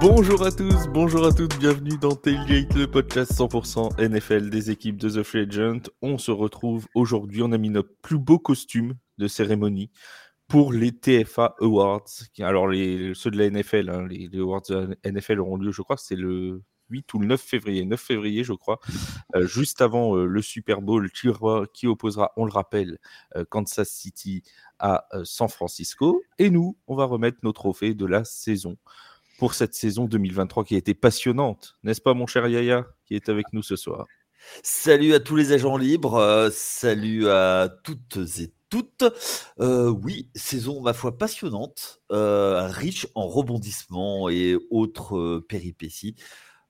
Bonjour à tous, bonjour à toutes, bienvenue dans Tailgate, le podcast 100% NFL des équipes de The Free Agent. On se retrouve aujourd'hui, on a mis notre plus beau costume de cérémonie pour les TFA Awards. Alors ceux de la NFL, hein, les, Awards de la NFL auront lieu, je crois c'est le 8 ou le 9 février, 9 février je crois, euh, juste avant euh, le Super Bowl qui, qui, opposera, on le rappelle, euh, Kansas City à San Francisco. Et nous, on va remettre nos trophées de la saison pour cette saison 2023 qui a été passionnante, n'est-ce pas mon cher Yaya qui est avec nous ce soir? Salut à tous les agents libres, euh, salut à toutes et toutes. Euh, oui, saison ma foi passionnante, euh, riche en rebondissements et autres péripéties.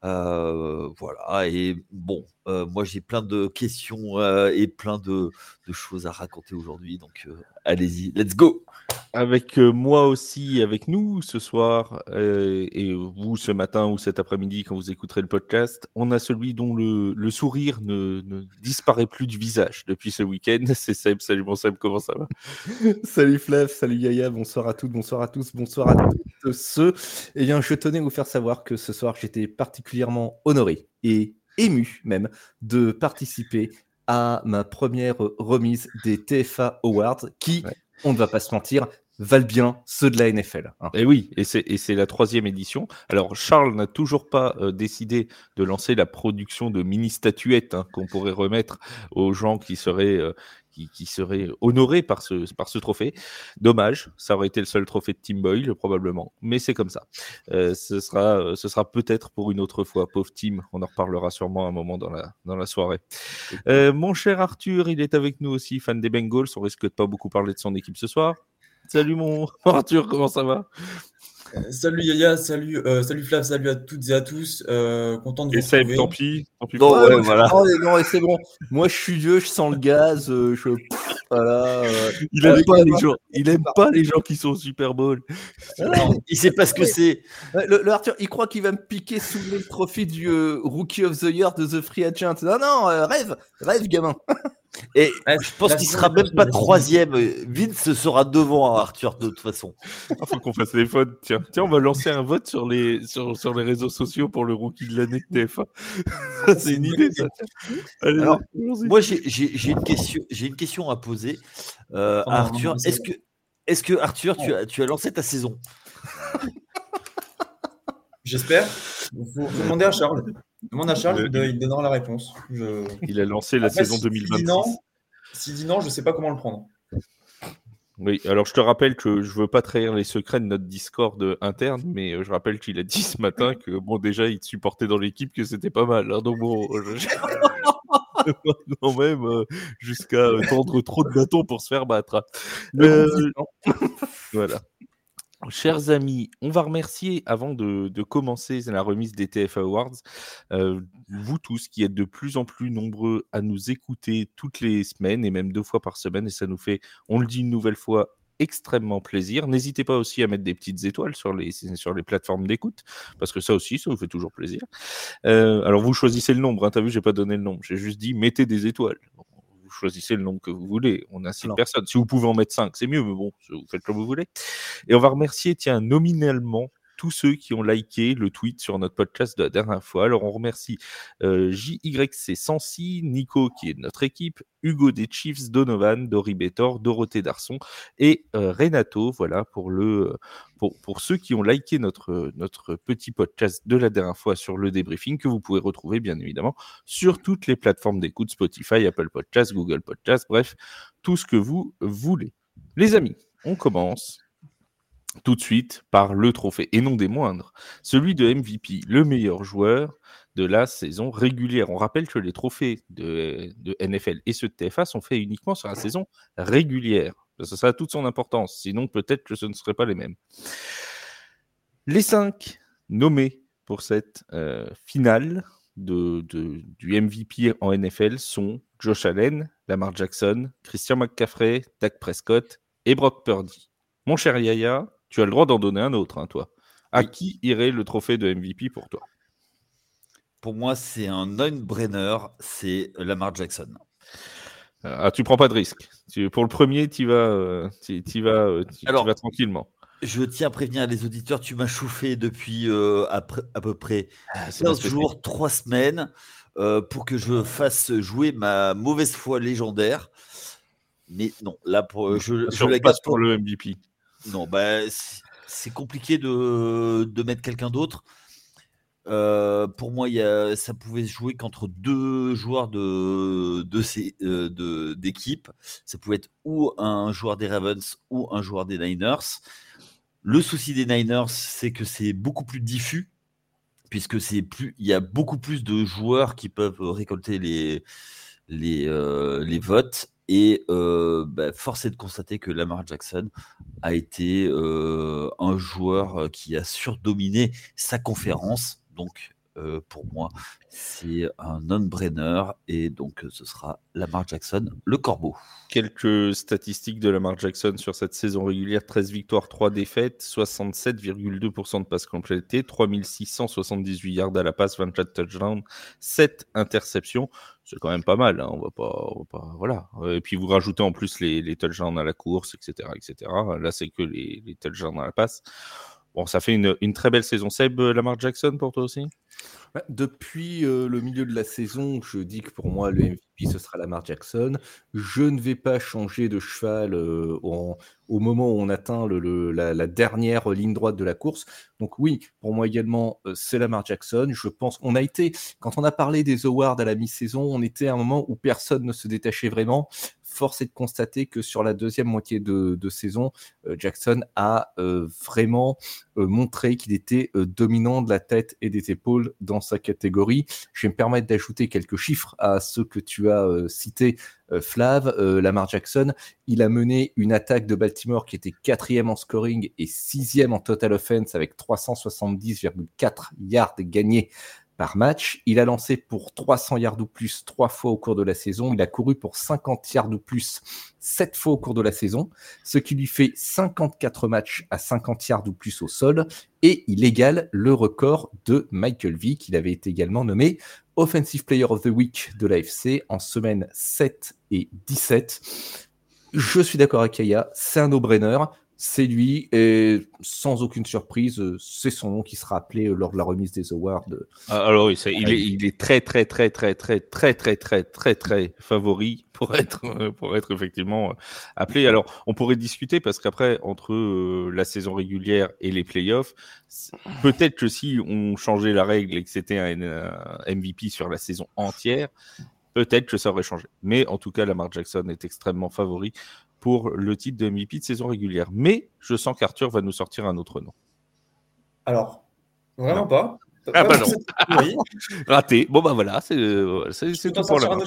voilà, et bon, moi j'ai plein de questions et plein de, de, choses à raconter aujourd'hui, donc allez-y, let's go avec euh, moi aussi, avec nous ce soir, euh, et vous ce matin ou cet après-midi quand vous écouterez le podcast, on a celui dont le, sourire ne, disparaît plus du visage depuis ce week-end. C'est Seb. Salut mon Seb, comment ça va? Salut Flav, salut Yaya, bonsoir à toutes, bonsoir à tous, bonsoir à tous ceux. Eh bien, je tenais à vous faire savoir que ce soir, j'étais particulièrement honoré et ému même de participer à ma première remise des TFA Awards qui, on ne va pas se mentir, valent bien ceux de la NFL. Hein. Et oui, et c'est la troisième édition. Alors Charles n'a toujours pas euh, décidé de lancer la production de mini statuettes hein, qu'on pourrait remettre aux gens qui seraient euh, qui, serait honoré par ce, par ce trophée. Dommage, ça aurait été le seul trophée de Team Boyle, probablement, mais c'est comme ça. Euh, ce sera, ce sera peut-être pour une autre fois. Pauvre Team, on en reparlera sûrement un moment dans la, dans la soirée. Euh, mon cher Arthur, il est avec nous aussi, fan des Bengals. On risque de pas beaucoup parler de son équipe ce soir. Salut mon Arthur, comment ça va? Salut Yaya, salut, euh, salut Flav, salut à toutes et à tous. Euh, content de vous retrouver. tant pis. Tant pis non, ouais, voilà. non, c'est bon. Moi, je suis vieux, je sens le gaz. je... Voilà, il aime pas les gens. Il aime pas les gens qui sont au Super Bowl. il sait pas ce que c'est. Le, Arthur, il croit qu'il va me piquer sous le trophée du Rookie of the Year de The Free Agent. Non, non, rêve, rêve, gamin. Et je pense qu'il sera même pas troisième. Vince sera devant Arthur de toute façon. Il faut qu'on fasse les votes. Tiens, tiens, on va lancer un vote sur les, sur, sur les réseaux sociaux pour le rookie de l'année de TF1. C'est une idée, ça. Alors, moi, j'ai une, question, une question à poser euh, à Arthur. Est-ce que, est que, Arthur, tu as, tu as lancé ta saison? J'espère. Il faut, demander à Charles. Demande à Charles, il, donnera la réponse. Il a lancé la saison 2026. S'il dit, non, je ne sais pas comment le prendre. Oui, alors je te rappelle que je veux pas trahir les secrets de notre Discord interne, mais euh, je rappelle qu'il a dit ce matin que bon déjà il te supportait dans l'équipe que c'était pas mal. Hein, donc bon, je... quand même euh, jusqu'à tendre trop de bâtons pour se faire battre. Euh, voilà. Chers amis, on va remercier avant de, commencer la remise des TFA Awards, euh, vous tous qui êtes de plus en plus nombreux à nous écouter toutes les semaines et même deux fois par semaine, et ça nous fait, on le dit une nouvelle fois, extrêmement plaisir. N'hésitez pas aussi à mettre des petites étoiles sur les, sur les plateformes d'écoute, parce que ça aussi, ça vous fait toujours plaisir. Euh, alors vous choisissez le nombre, hein, t'as vu, j'ai pas donné le nombre, j'ai juste dit mettez des étoiles choisissez le nombre que vous voulez. On a six personnes. Si vous pouvez en mettre cinq, c'est mieux, mais bon, vous faites comme vous voulez. Et on va remercier, tiens, nominalement tous ceux qui ont liké le tweet sur notre podcast de la dernière fois. Alors on remercie euh, JYC Sensi, Nico qui est de notre équipe, Hugo des Chiefs, Donovan, Dori Betor, Dorothée Darson et euh, Renato. Voilà pour le pour, pour, ceux qui ont liké notre, notre petit podcast de la dernière fois sur le débriefing que vous pouvez retrouver bien évidemment sur toutes les plateformes d'écoute Spotify, Apple Podcast, Google Podcast, bref, tout ce que vous voulez. Les amis, on commence tout de suite par le trophée, et non des moindres, celui de MVP, le meilleur joueur de la saison régulière. On rappelle que les trophées de, NFL et ceux de TFA sont faits uniquement sur la saison régulière. Ça, a toute son importance, sinon peut-être que ce ne seraient pas les mêmes. Les cinq nommés pour cette euh, finale de, du MVP en NFL sont Josh Allen, Lamar Jackson, Christian McCaffrey, Dak Prescott et Brock Purdy. Mon cher Yaya, tu as le droit d'en donner un autre, hein, toi. À qui irait le trophée de MVP pour toi? Pour moi, c'est un non-brainer, c'est Lamar Jackson. Ah, tu prends pas de risque. pour le premier, tu vas, euh, vas, euh, vas tranquillement. Je tiens à prévenir les auditeurs, tu m'as chauffé depuis euh, à, peu près 15 ah, jours, 3 semaines, euh, pour que je fasse jouer ma mauvaise foi légendaire. Mais non, là, pour, je, je la pour le MVP. Non, bah, c'est compliqué de, mettre quelqu'un d'autre. Euh, pour moi, y a, ça pouvait se jouer qu'entre deux joueurs de, de d'équipe. ça pouvait être ou un joueur des Ravens ou un joueur des Niners. Le souci des Niners, c'est que c'est beaucoup plus diffus, puisque il y a beaucoup plus de joueurs qui peuvent récolter les, euh, les votes. Et euh, bah, force est de constater que Lamar Jackson a été un joueur qui a surdominé sa conférence. Donc, euh, pour moi, c'est un non-brainer et donc ce sera Lamar Jackson, le corbeau. Quelques statistiques de Lamar Jackson sur cette saison régulière 13 victoires, 3 défaites, 67,2% de passes complétées, 3678 yards à la passe, 24 touchdowns, 7 interceptions. C'est quand même pas mal, hein, on, va va pas, Voilà. Et puis vous rajoutez en plus les, touchdowns à la course, etc. etc. Là, c'est que les, les touchdowns à la passe. Bon, ça fait une, très belle saison. Seb, euh, Lamar Jackson pour toi aussi? Bah, Depuis euh, le milieu de la saison, je dis que pour moi, le MVP, ce sera Lamar Jackson. Je ne vais pas changer de cheval euh, au moment où on atteint la, dernière ligne droite de la course. Donc oui, pour moi également, c'est Lamar Jackson. Je pense qu'on a été, quand on a parlé des awards à la mi-saison, on était à un moment où personne ne se détachait vraiment force est de constater que sur la deuxième moitié de, saison, euh, Jackson a euh, vraiment euh, montré qu'il était dominant de la tête et des épaules dans sa catégorie. Je vais me permettre d'ajouter quelques chiffres à ceux que tu as cités. Flav, Lamar Jackson, il a mené une attaque de Baltimore qui était quatrième en scoring et sixième en total offense avec 370,4 yards gagnés par match. Il a lancé pour 300 yards ou plus trois fois au cours de la saison. Il a couru pour 50 yards ou plus sept fois au cours de la saison, ce qui lui fait 54 matchs à 50 yards ou plus au sol. Et il égale le record de Michael Vick. Il avait été également nommé Offensive Player of the Week de l'AFC en semaine 7 et 17. Je suis d'accord avec Aya, c'est un no-brainer c'est lui, et sans aucune surprise, euh, c'est son nom qui sera appelé euh, lors de la remise des awards. Ah, alors oui, il, est, il, est, très très très très très très très très très très favori pour être euh, pour être effectivement appelé. Alors on pourrait discuter parce qu'après entre la saison régulière et les playoffs, peut-être que si on changeait la règle et que c'était un MVP sur la saison entière, peut-être que ça aurait changé. Mais en tout cas, Lamar Jackson est extrêmement favori pour le titre de MVP de saison régulière. Mais je sens qu'Arthur va nous sortir un autre nom. Alors, vraiment pas. Ah bah non. Raté. Bon bah voilà, c'est tout pour la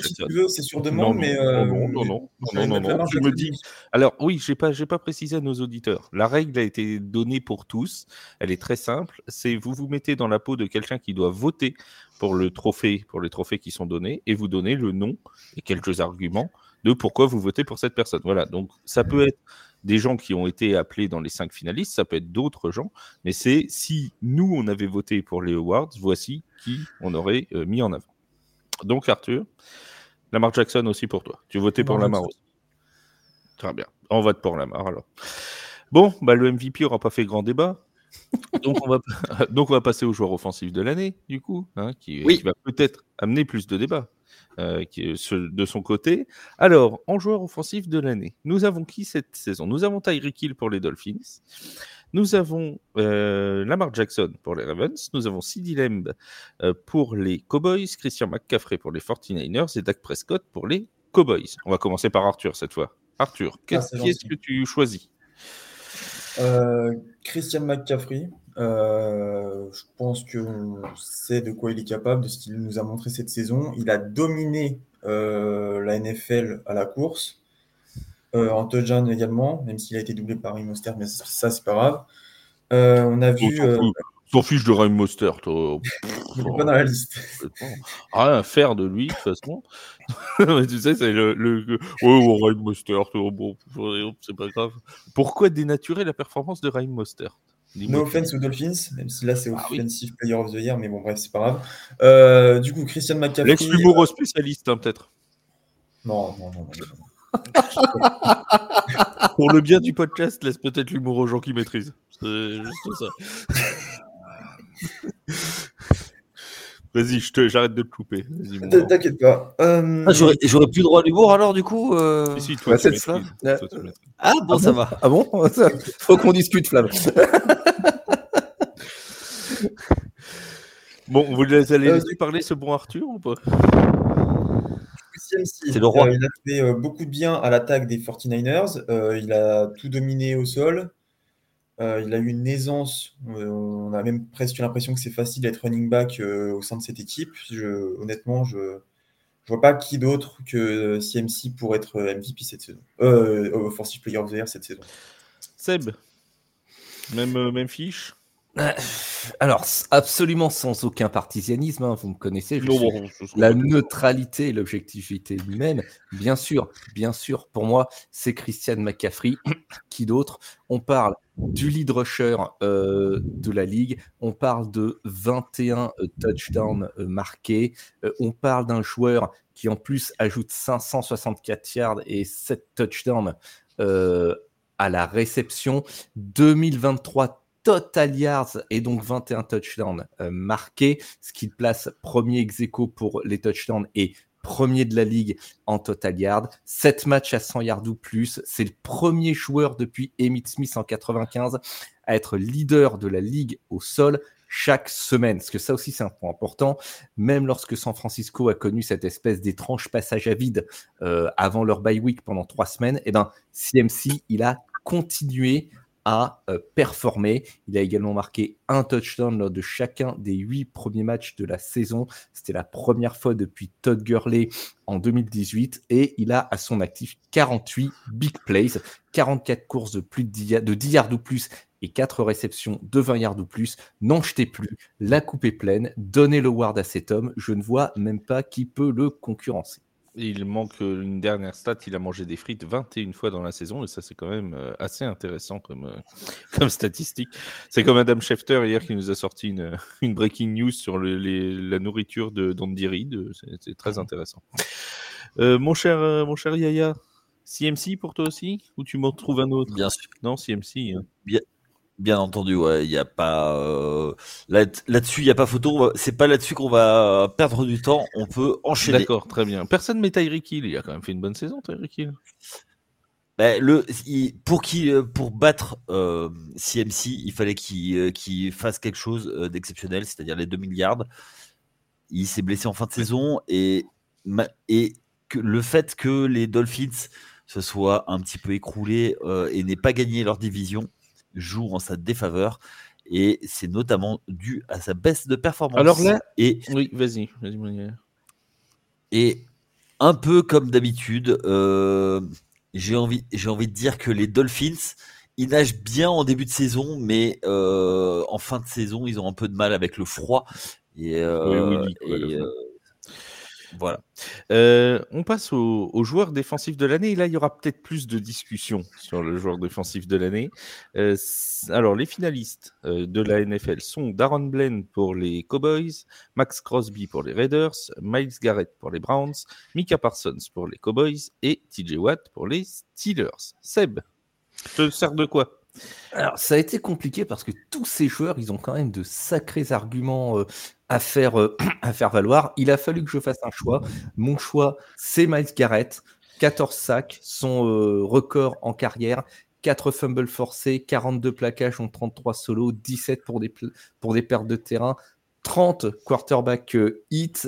c'est sur demande, mais euh, non, non, non, non, non, non, Je me dis. Alors oui, j'ai pas, j'ai pas précisé à nos auditeurs. La règle a été donnée pour tous. Elle est très simple. C'est vous vous mettez dans la peau de quelqu'un qui doit voter pour le trophée, pour les trophées qui sont donnés, et vous donnez le nom et quelques arguments de pourquoi vous votez pour cette personne. Voilà, donc ça peut être des gens qui ont été appelés dans les cinq finalistes, ça peut être d'autres gens, mais c'est si nous, on avait voté pour les awards, voici qui on aurait euh, mis en avant. Donc Arthur, Lamar Jackson aussi pour toi. Tu votais pour Lamar aussi. Très bien, on vote pour Lamar alors. Bon, bah, le MVP n'aura pas fait grand débat. Donc, on va, donc, on va passer au joueur offensif de l'année, du coup, hein, qui, qui, va peut-être amener plus de débats. Euh, qui de son côté. Alors, en joueur offensif de l'année, nous avons qui cette saison? Nous avons Tyreek Hill pour les Dolphins. Nous avons euh, Lamar Jackson pour les Ravens. Nous avons CeeDee Lamb euh, pour les Cowboys. Christian McCaffrey pour les 49ers. Et Dak Prescott pour les Cowboys. On va commencer par Arthur cette fois. Arthur, ah, qui est-ce que tu choisis? Christian McCaffrey. Euh, je pense qu'on sait de quoi il est capable, de ce qu'il nous a montré cette saison. Il a dominé euh, la NFL à la course, euh, en touchdown également, même s'il a été doublé par Raheem mais ça, c'est pas grave. on a vu. T'en fiches de Raheem Mostert, toi. Il n'est pas dans la liste. Rien à faire de lui, de toute façon. tu sais, c'est le. le... Oh, Raheem Mostert, bon, c'est pas grave. Pourquoi dénaturer la performance de Raheem Mostert No offense aux Dolphins, même si là c'est ah Offensive Player of the Year, mais bon, bref, c'est pas grave. Euh, du coup, Christian McCaffrey. L'ex-numéro spécialiste, hein, peut-être. Non, non, non. Pour le bien du podcast, laisse peut-être l'humour aux gens qui maîtrisent. C'est juste ça. Vas-y, je te- j'arrête de te couper. T'inquiète pas. Euh, Ah, J'aurais j'aurais plus droit à l'humour alors du coup euh Si, si, toi, Bah. Toi. Ah bon Ah ça bon va. Ah bon Faut qu'on discute, Flav. Bon, vous allez Euh, laisser parler ce bon Arthur ou pas? CMC, C'est le roi. euh, il a fait euh, beaucoup de bien à l'attaque des 49ers. Euh, il a tout dominé au sol. Euh, il a eu une aisance. Euh, on a même presque l'impression que c'est facile d'être running back euh, au sein de cette équipe. Honnêtement, je ne vois pas qui d'autre que CMC pour être MVP cette saison. Euh, Offensive Player of the Year cette saison. Seb même, fiche? Alors, s- absolument sans aucun partisianisme, hein, vous me connaissez, je Non, suis bon, ce sera la neutralité et l'objectivité même. Bien sûr, bien sûr, pour moi, c'est Christian McCaffrey. Qui d'autre? On parle du lead rusher euh, de la ligue, on parle de 21 euh, touchdowns euh, marqués, Euh, on parle d'un joueur qui en plus ajoute 564 yards et 7 touchdowns euh, à la réception. 2023 total yards et donc 21 touchdowns euh, marqués, ce qui place premier ex pour les touchdowns et premier de la ligue en total yards. 7 matchs à 100 yards ou plus. C'est le premier joueur depuis Emmitt Smith en 95 à être leader de la ligue au sol chaque semaine. Parce que ça aussi, c'est un point important. Même lorsque San Francisco a connu cette espèce d'étrange passage à vide euh, avant leur bye week pendant trois semaines, eh ben, CMC, il a continué à euh, performer. Il a également marqué un touchdown lors de chacun des huit premiers matchs de la saison. C'était la première fois depuis Todd Gurley en 2018 et il a à son actif 48 big plays, 44 courses de plus de 10, ya- de 10 yards ou plus et 4 réceptions de 20 yards ou plus. N'en jetez plus, la coupe est pleine, donnez le ward à cet homme. Je ne vois même pas qui peut le concurrencer. Il manque euh, une dernière stat, il a mangé des frites 21 fois dans la saison, et ça c'est quand même euh, assez intéressant comme, euh, comme statistique. C'est comme Adam Schefter hier qui nous a sorti une, une breaking news sur le- les- la nourriture de d'Andy Reid, euh, c'est- très intéressant. Euh, mon, cher, euh, mon cher Yaya, CMC pour toi aussi Ou tu m'en trouves un autre? Bien sûr. Non, CMC. hein. Bien entendu, ouais, il y a pas euh, là- là-dessus, il y a pas photo. C'est pas là-dessus qu'on va perdre du temps. On peut enchaîner. D'accord, très bien. Personne met Tyreek Hill, il a quand même fait une bonne saison, Tyreek Hill. Ben, le, il- pour qui, euh, pour battre euh, CMC, il fallait qu'il euh, qu'il fasse quelque chose euh, d'exceptionnel, c'est-à-dire les 2 milliards. Il s'est blessé en fin de saison et et que le fait que les Dolphins se soient un petit peu écroulés euh, et n'aient pas gagné leur division joue en sa défaveur. Et c'est notamment dû à sa baisse de performance. Alors là- et Oui, vas-y, vas-y, et un peu comme d'habitude, euh, j'ai envie, j'ai envie de dire que les Dolphins, ils nagent bien en début de saison, mais euh, en fin de saison, ils ont un peu de mal avec le froid. Et, euh, Oui, oui, et, euh, voilà. Euh, on passe au, au joueur défensif de l'année. Là, il y aura peut-être plus de discussions sur le joueur défensif de l'année. Euh, alors, les finalistes euh, de la NFL sont Darren Bland pour les Cowboys, Max Crosby pour les Raiders, Miles Garrett pour les Browns, Mika Parsons pour les Cowboys et TJ Watt pour les Steelers. Seb, te sers de quoi? Alors, ça a été compliqué parce que tous ces joueurs, ils ont quand même de sacrés arguments euh, à, faire, euh, à faire valoir. Il a fallu que je fasse un choix. Mon choix, c'est Miles Garrett. 14 sacs, son euh, record en carrière. 4 fumbles forcés, 42 plaquages en 33 solos, 17 pour des, pour des pertes de terrain, 30 quarterback hits,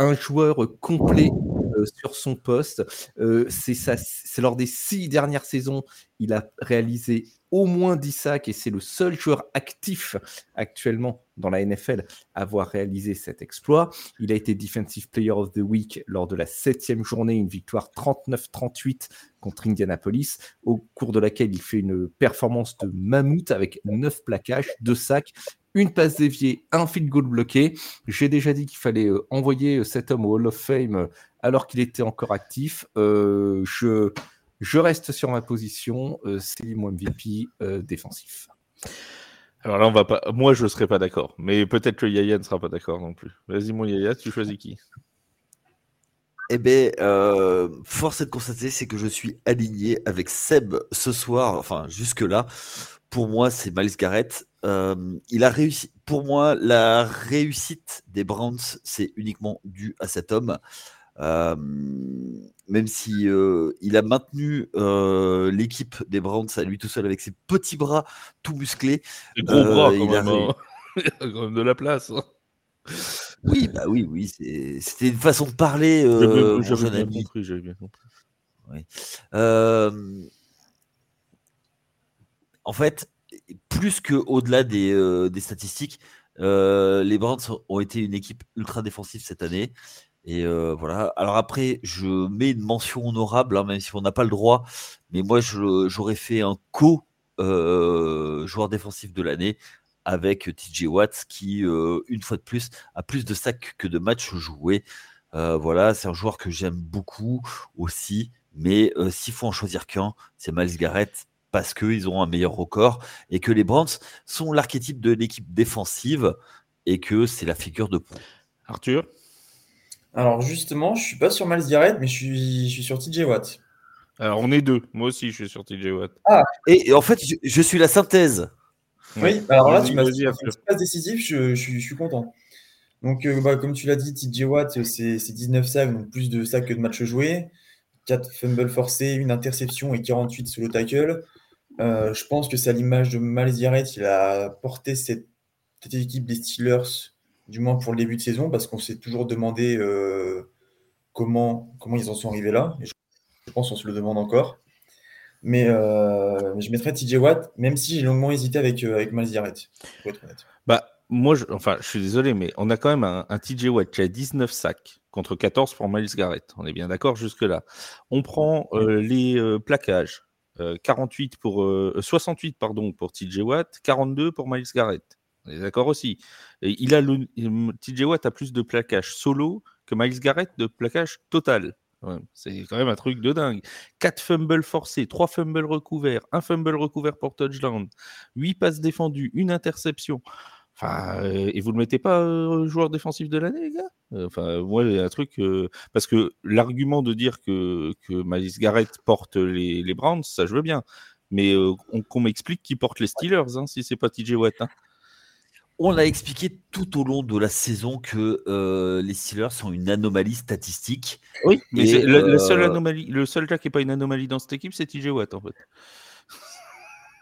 un joueur complet euh, sur son poste. Euh, c'est lors des six dernières saisons il a réalisé au moins 10 sacs et c'est le seul joueur actif actuellement dans la NFL à avoir réalisé cet exploit. Il a été Defensive Player of the Week lors de la septième journée, une victoire 39-38 contre Indianapolis, au cours de laquelle il fait une performance de mammouth avec 9 plaquages, 2 sacs, une passe déviée, un field goal bloqué. J'ai déjà dit qu'il fallait euh, envoyer euh, cet homme au Hall of Fame euh, alors qu'il était encore actif. Euh, je, je reste sur ma position. euh, c'est mon MVP euh, défensif. Alors là, on va pas. Moi, je serais pas d'accord, mais peut-être que Yaya ne sera pas d'accord non plus. Vas-y, mon Yaya, tu choisis qui? Eh bien, euh, force est de constater, c'est que je suis aligné avec Seb ce soir, enfin jusque-là. Pour moi, c'est Miles Garrett. Euh, il a réussi. Pour moi, la réussite des Browns, c'est uniquement dû à cet homme. Euh, même si il a maintenu l'équipe des Browns à lui tout seul avec ses petits bras tout musclés. Des gros bras quand même. Hein. Il a quand même de la place. Hein. Oui, bah oui, oui, c'était une façon de parler. J'avais bien compris, j'avais bien compris. En fait, plus que au-delà des, euh, statistiques, les Brands ont été une équipe ultra défensive cette année. Et voilà. Alors après, je mets une mention honorable, hein, même si on n'a pas le droit. Mais moi, j'aurais fait un co joueur défensif de l'année avec TJ Watts qui, euh, une fois de plus, a plus de sacs que de matchs joués. Euh, voilà, c'est un joueur que j'aime beaucoup aussi. Mais euh, s'il faut en choisir qu'un, c'est Miles Garrett parce qu'ils ont un meilleur record et que les Browns sont l'archétype de l'équipe défensive et que c'est la figure de proue. Arthur? Alors justement, je suis pas sur Miles Garrett, mais je suis, je suis sur TJ Watt. Alors on est deux. Moi aussi, je suis sur TJ Watt. Ah. Et, en fait, je suis la synthèse. Oui, alors là, tu m'as dit passe décisif, je, suis content. Donc, euh, bah, comme tu l'as dit, TJ Watt, c'est 19 sacs, donc plus de sacs que de matchs joués. 4 fumbles forcés, une interception et 48 solo tackle. Euh, je pense que c'est à l'image de Miles Garrett, il a porté cette, équipe des Steelers, du moins pour le début de saison, parce qu'on s'est toujours demandé euh, comment, comment ils en sont arrivés là. Et je, je pense qu'on se le demande encore. Mais euh, je mettrais TJ Watt, même si j'ai longuement hésité avec, avec Miles Garrett, pour être honnête. Bah, moi, je, enfin, je suis désolé, mais on a quand même un, TJ Watt qui a 19 sacs contre 14 pour Miles Garrett. On est bien d'accord jusque-là. On prend les plaquages. 48 pour, 68 pardon, pour TJ Watt, 42 pour Miles Garrett. On est d'accord aussi. Il a TJ Watt a plus de plaquages solo que Miles Garrett de plaquage total c'est quand même un truc de dingue. 4 fumbles forcés, 3 fumbles recouverts, 1 fumble recouvert pour touchdown, 8 passes défendues, une interception. Enfin, euh, et vous ne le mettez pas euh, joueur défensif de l'année, les gars? Euh, Enfin, moi, il y a un truc. parce que l'argument de dire que, que Miles Garrett porte les, les Browns, ça je veux bien. Mais qu'on m'explique qui porte les Steelers, hein, si c'est pas TJ Watt. Hein. On a expliqué tout au long de la saison que euh, les Steelers sont une anomalie statistique. Oui, mais le, seul euh, anomalie, le seul gars qui n'est pas une anomalie dans cette équipe, c'est TJ Watt en fait.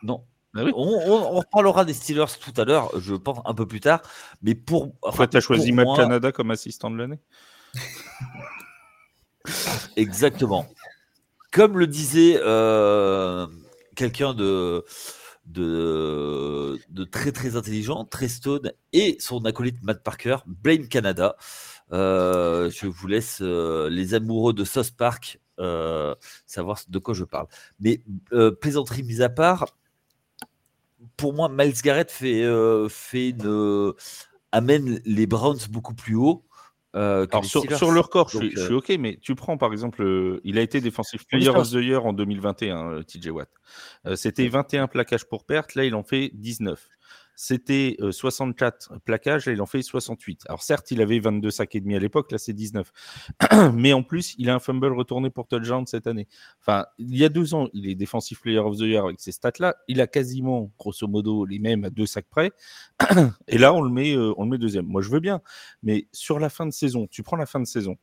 Non. Ah on, reparlera des Steelers tout à l'heure, je pense un peu plus tard. Mais pour. Enfin, tu as choisi Matt Canada comme assistant de l'année? Exactement. Comme le disait euh, quelqu'un de de, de très très intelligent, très stone, et son acolyte Matt Parker, Blame Canada. Euh, je vous laisse euh, les amoureux de South Park euh, savoir de quoi je parle. Mais plaisanterie mise à part, pour moi, Miles Garrett fait, fait une, amène les Browns beaucoup plus haut. Euh, sur, le record, je, suis, euh, OK, mais tu prends par exemple, il a été défensif player of the year en 2021, TJ Watt. Euh, c'était 21 plaquages pour perte, là il en fait 19 c'était 64 euh, plaquages, là il en fait 68. Alors certes, il avait 22 sacs et demi à l'époque, là c'est 19. Mais en plus, il a un fumble retourné pour touchdown cette année. Enfin, il y a deux ans, il est defensive player of the year avec ces stats-là. Il a quasiment, grosso modo, les mêmes à deux sacs près. et là, on le met, euh, on le met deuxième. Moi, je veux bien. Mais sur la fin de saison, tu prends la fin de saison.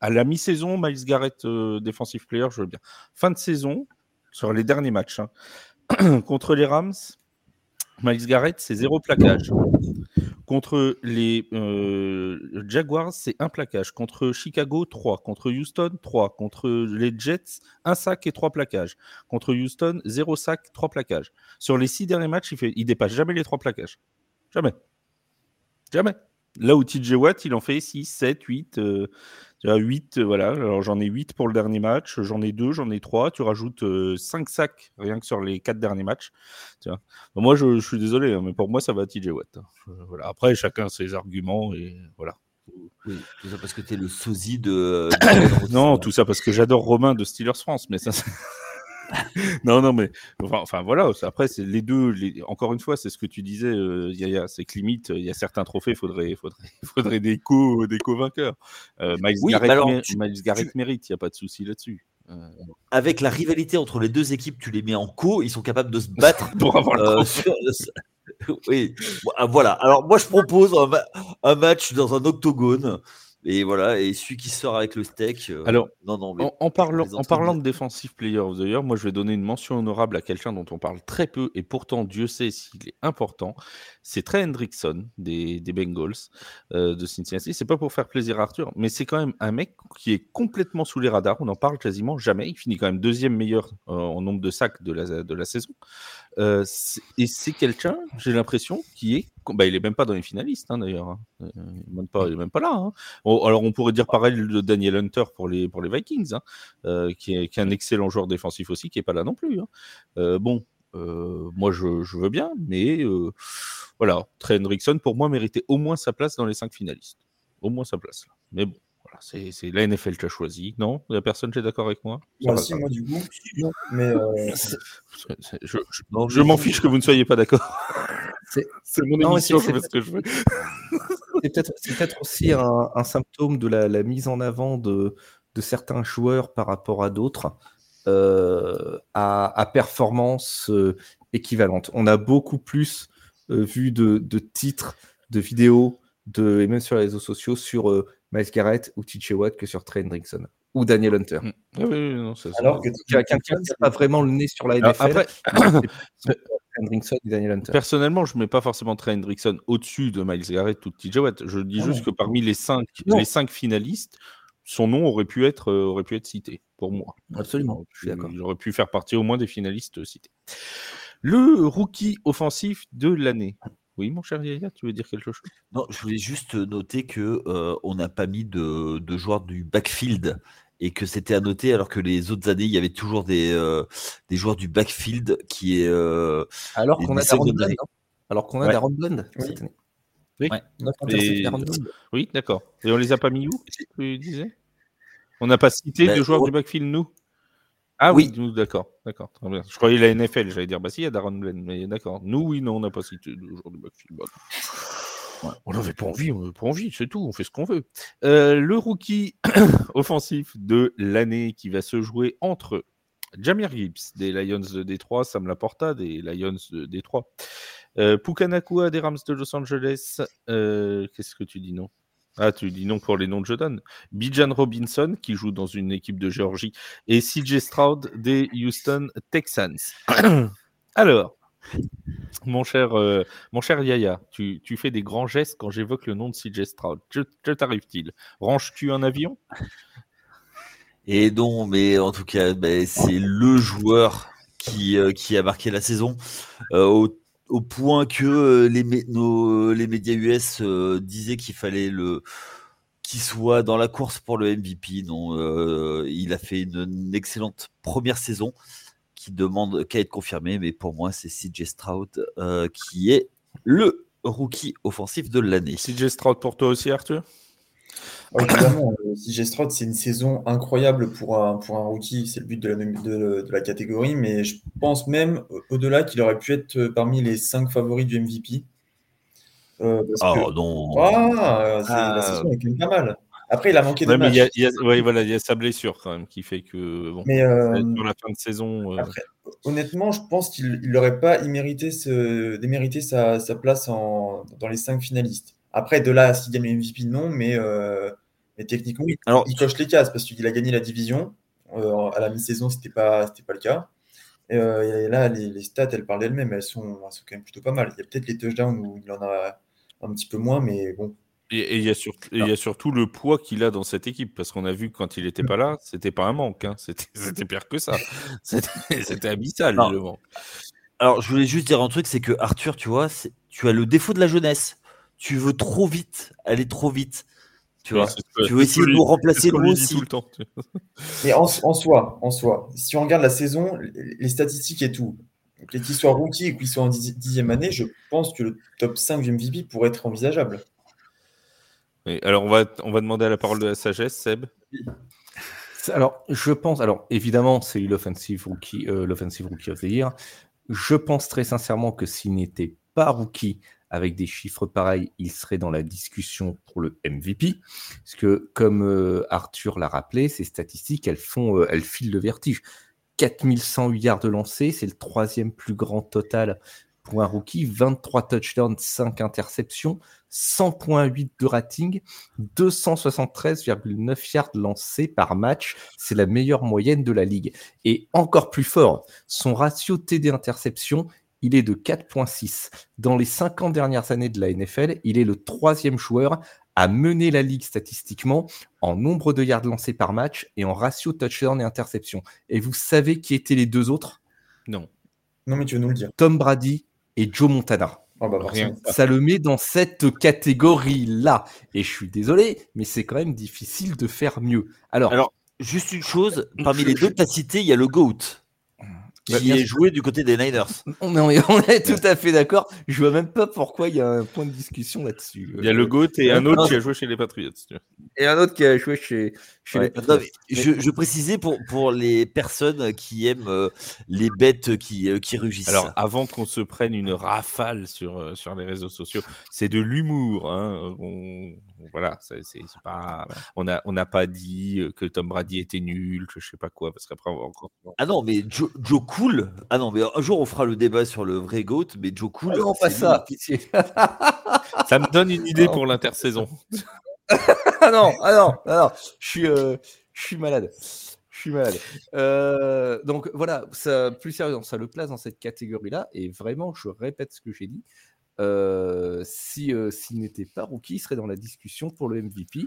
À la mi-saison, Miles Garrett, euh, defensive player, je veux bien. Fin de saison, sur les derniers matchs, hein. contre les Rams, Miles Garrett, c'est zéro plaquage. Contre les euh, Jaguars, c'est un plaquage. Contre Chicago, 3. Contre Houston, 3. Contre les Jets, un sac et trois plaquages. Contre Houston, zéro sac, trois plaquages. Sur les six derniers matchs, il, fait, dépasse jamais les trois plaquages. Jamais. Jamais. Là où TJ Watt, il en fait 6, 7, 8. Tu as 8, euh, voilà. Alors j'en ai 8 pour le dernier match, j'en ai 2, j'en ai 3. Tu rajoutes 5 euh, sacs rien que sur les 4 derniers matchs. moi, je, suis désolé, hein, mais pour moi, ça va à TJ Watt. Hein. Voilà. Après, chacun ses arguments et voilà. Oui, tout ça parce que tu es le sosie de. non, tout ça parce que j'adore Romain de Steelers France, mais ça. non, non, mais enfin, voilà. Après, c'est les deux. Encore une fois, c'est ce que tu disais, euh, Yaya. C'est que limite, il y a certains trophées, faudrait, faudrait, faudrait des co, des co-vainqueurs. Euh, Miles, Garrett, mérite. Il n'y a pas de souci là-dessus. Euh, Avec la rivalité entre les deux équipes, tu les mets en co, ils sont capables de se battre pour avoir le Oui, ah, voilà. Alors moi, je propose un match dans un octogone. Et voilà, et celui qui sort avec le steak. Euh, Alors, non, non, en, parlant, en parlant de Defensive Player of the Year, moi je vais donner une mention honorable à quelqu'un dont on parle très peu, et pourtant Dieu sait s'il est important. C'est Trey Hendrickson des, Bengals euh, de Cincinnati. C'est pas pour faire plaisir à Arthur, mais c'est quand même un mec qui est complètement sous les radars. On n'en parle quasiment jamais. Il finit quand même deuxième meilleur euh, en nombre de sacs de la, saison. et c'est quelqu'un, j'ai l'impression, qui est bah, il est même pas dans les finalistes, hein, d'ailleurs. Hein. Euh, il n'est même, pas, là. Hein. alors, on pourrait dire pareil de Daniel Hunter pour les, Vikings, euh, qui, est, est, un excellent joueur défensif aussi, qui n'est pas là non plus. Euh, bon, moi, je, veux bien, mais voilà, Trey Hendrickson, pour moi, méritait au moins sa place dans les cinq finalistes. Au moins sa place. Mais bon. Voilà, c'est la NFL qui a choisi. Non? Il n'y a personne qui est d'accord avec moi? Moi aussi, moi du coup. mais je, m'en fiche que vous ne soyez pas d'accord. C'est mon émission, je fais ce que je veux. C'est peut-être aussi un, symptôme de la, mise en avant de, de, certains joueurs par rapport à d'autres euh, à, performance euh, équivalente. On a beaucoup plus euh, vu de, de, titres, de vidéos, de, et même sur les réseaux sociaux sur Miles Garrett ou TJ Watt que sur Trey Hendrickson ou Daniel Hunter. Mm. Ah oui, non, Alors que quelqu'un qui n'a pas vraiment le nez sur la NFL. Après, Hendrickson et Daniel Hunter. Personnellement, je ne mets pas forcément Trey Hendrickson au-dessus de Miles Garrett ou de TJ Watt. Je dis ah juste que parmi les cinq, les cinq finalistes, son nom aurait pu être, euh, aurait pu être cité pour moi. Absolument, je suis d'accord. Il aurait pu faire partie au moins des finalistes cités. Le rookie offensif de l'année. Oui, mon cher Yaya, tu veux dire quelque chose? Non, je voulais juste noter que euh, on n'a pas mis de, de, joueurs du backfield et que c'était à noter alors que les autres années, il y avait toujours des, euh, des joueurs du backfield qui est. Euh, alors qu'on a Darren Blend. Alors qu'on a ouais. Darren Blend cette année. Oui, et... oui d'accord. Et on les a pas mis où Tu disais? On n'a pas cité ben, de joueurs du backfield, nous? Ah oui, d'accord, d'accord. Je croyais la NFL, j'allais dire, bah si, il y a Darren Glenn, mais d'accord. Nous, oui, non, on n'a pas cité de joueurs du backfield. On n'avait pas envie, on n'avait pas envie, c'est tout, on fait ce qu'on veut. Euh, le rookie offensif de l'année qui va se jouer entre Jamir Gibbs des Lions de Détroit, Sam Laporta des Lions de Détroit, euh, Pukanakua des Rams de Los Angeles. Euh, qu'est-ce que tu dis non? Ah, tu dis non pour les noms de je donne. Bijan Robinson, qui joue dans une équipe de Géorgie, et CJ Stroud des Houston Texans. Alors, mon cher, euh, mon cher Yaya, tu, fais des grands gestes quand j'évoque le nom de CJ Stroud. Que, t'arrive-t-il? Ranges-tu un avion? Et non, mais en tout cas, ben, c'est le joueur qui, euh, qui a marqué la saison. Euh, au point que euh, les, nos, les médias US euh, disaient qu'il fallait le qu'il soit dans la course pour le MVP. Euh, il a fait une, excellente première saison qui demande qu'à être confirmée, mais pour moi, c'est CJ Stroud qui est le rookie offensif de l'année. CJ Stroud pour toi aussi, Arthur? Évidemment, CJ Stroud, c'est une saison incroyable pour un, pour un rookie, c'est le but de la, de, la, catégorie, mais je pense même au-delà qu'il aurait pu être parmi les cinq favoris du MVP. Euh, oh non ah, La ah. saison est quand même pas mal. Après, il a manqué de matchs. Il y, a, voilà, il y a sa blessure quand même qui fait que bon, mais, euh, la fin de saison. Euh, honnêtement, je pense qu'il n'aurait pas immérité, ce, démérité sa, sa place en, dans les cinq finalistes. Après, de là à s'il gagne le MVP, non, mais, euh, mais techniquement, il, Alors, il coche les cases parce qu'il a gagné la division. Euh, à la mi-saison, ce n'était pas, pas le cas. Euh, et, là, les, stats, elles parlent d'elles-mêmes, elles sont, elles sont quand même plutôt pas mal. Il y a peut-être les touchdowns où il en a un petit peu moins, mais bon. Et, il, y a surtout, il y a surtout le poids qu'il a dans cette équipe, parce qu'on a vu que quand il n'était pas là, c'était pas un manque, hein. c'était pire que ça. C'était abyssal, le manque. Alors, je voulais juste dire un truc, c'est que Arthur, tu vois, tu as le défaut de la jeunesse tu veux trop vite, aller trop vite. Tu vois, tu veux essayer de nous remplacer nous aussi. Tout le temps. Mais en, soi, en soi, si on regarde la saison, les statistiques et tout, qu'il soit rookie ou qu'il soit en dixième année, je pense que le top 5 du MVP pourrait être envisageable. alors on va, on va demander à la parole de la sagesse, Seb. Alors, je pense, alors évidemment, c'est l'offensive rookie, euh, l'offensive rookie of the year. Je pense très sincèrement que s'il n'était pas rookie avec des chiffres pareils, il serait dans la discussion pour le MVP. Parce que, comme euh, Arthur l'a rappelé, ces statistiques, elles font, euh, elles filent le vertige. 4108 yards de lancés, c'est le troisième plus grand total pour un rookie, 23 touchdowns, 5 interceptions, 100.8 de rating, 273,9 yards lancés par match. C'est la meilleure moyenne de la ligue. Et encore plus fort, son ratio TD interception, il est de 4.6. Dans les 50 dernières années de la NFL, il est le troisième joueur à mener la ligue statistiquement en nombre de yards lancés par match et en ratio touchdown et interception. Et vous savez qui étaient les deux autres? Non. Non, mais tu veux nous le dire. Tom Brady et Joe Montana. Ah bah, Rien. Ça le met dans cette catégorie-là. Et je suis désolé, mais c'est quand même difficile de faire mieux. Alors, Alors, juste une chose, parmi les deux que tu as cités, il y a le GOAT, qui Bah, est joué du côté des Niners. on, est, on est tout à fait d'accord. Je vois même pas pourquoi il y a un point de discussion là-dessus. Il y a le GOAT et un non, autre qui a joué chez les Patriots. Et un autre qui a joué chez, chez Ouais. les Patriots. je, je précisais pour, pour les personnes qui aiment euh, les bêtes qui, euh, qui rugissent. Alors, avant qu'on se prenne une rafale sur, euh, sur les réseaux sociaux, c'est de l'humour. Hein. On- voilà, c'est c'est- c'est pas. On n'a on pas dit euh, que Tom Brady était nul, que je sais pas quoi, parce qu'après on va encore. ah non, mais Joe, Joe Cool. Ah non, mais un jour on fera le débat sur le vrai GOAT, mais Joe Cool. non, pas ça, pitié. Ça me donne une idée Non. pour l'intersaison. ah non, ah non, ah non, je suis, euh, je suis malade. Je suis malade. Euh, donc voilà, ça, plus sérieusement, ça le place dans cette catégorie-là. Et vraiment, je répète ce que j'ai dit. Euh, si euh, s'il n'était pas rookie, il serait dans la discussion pour le MVP.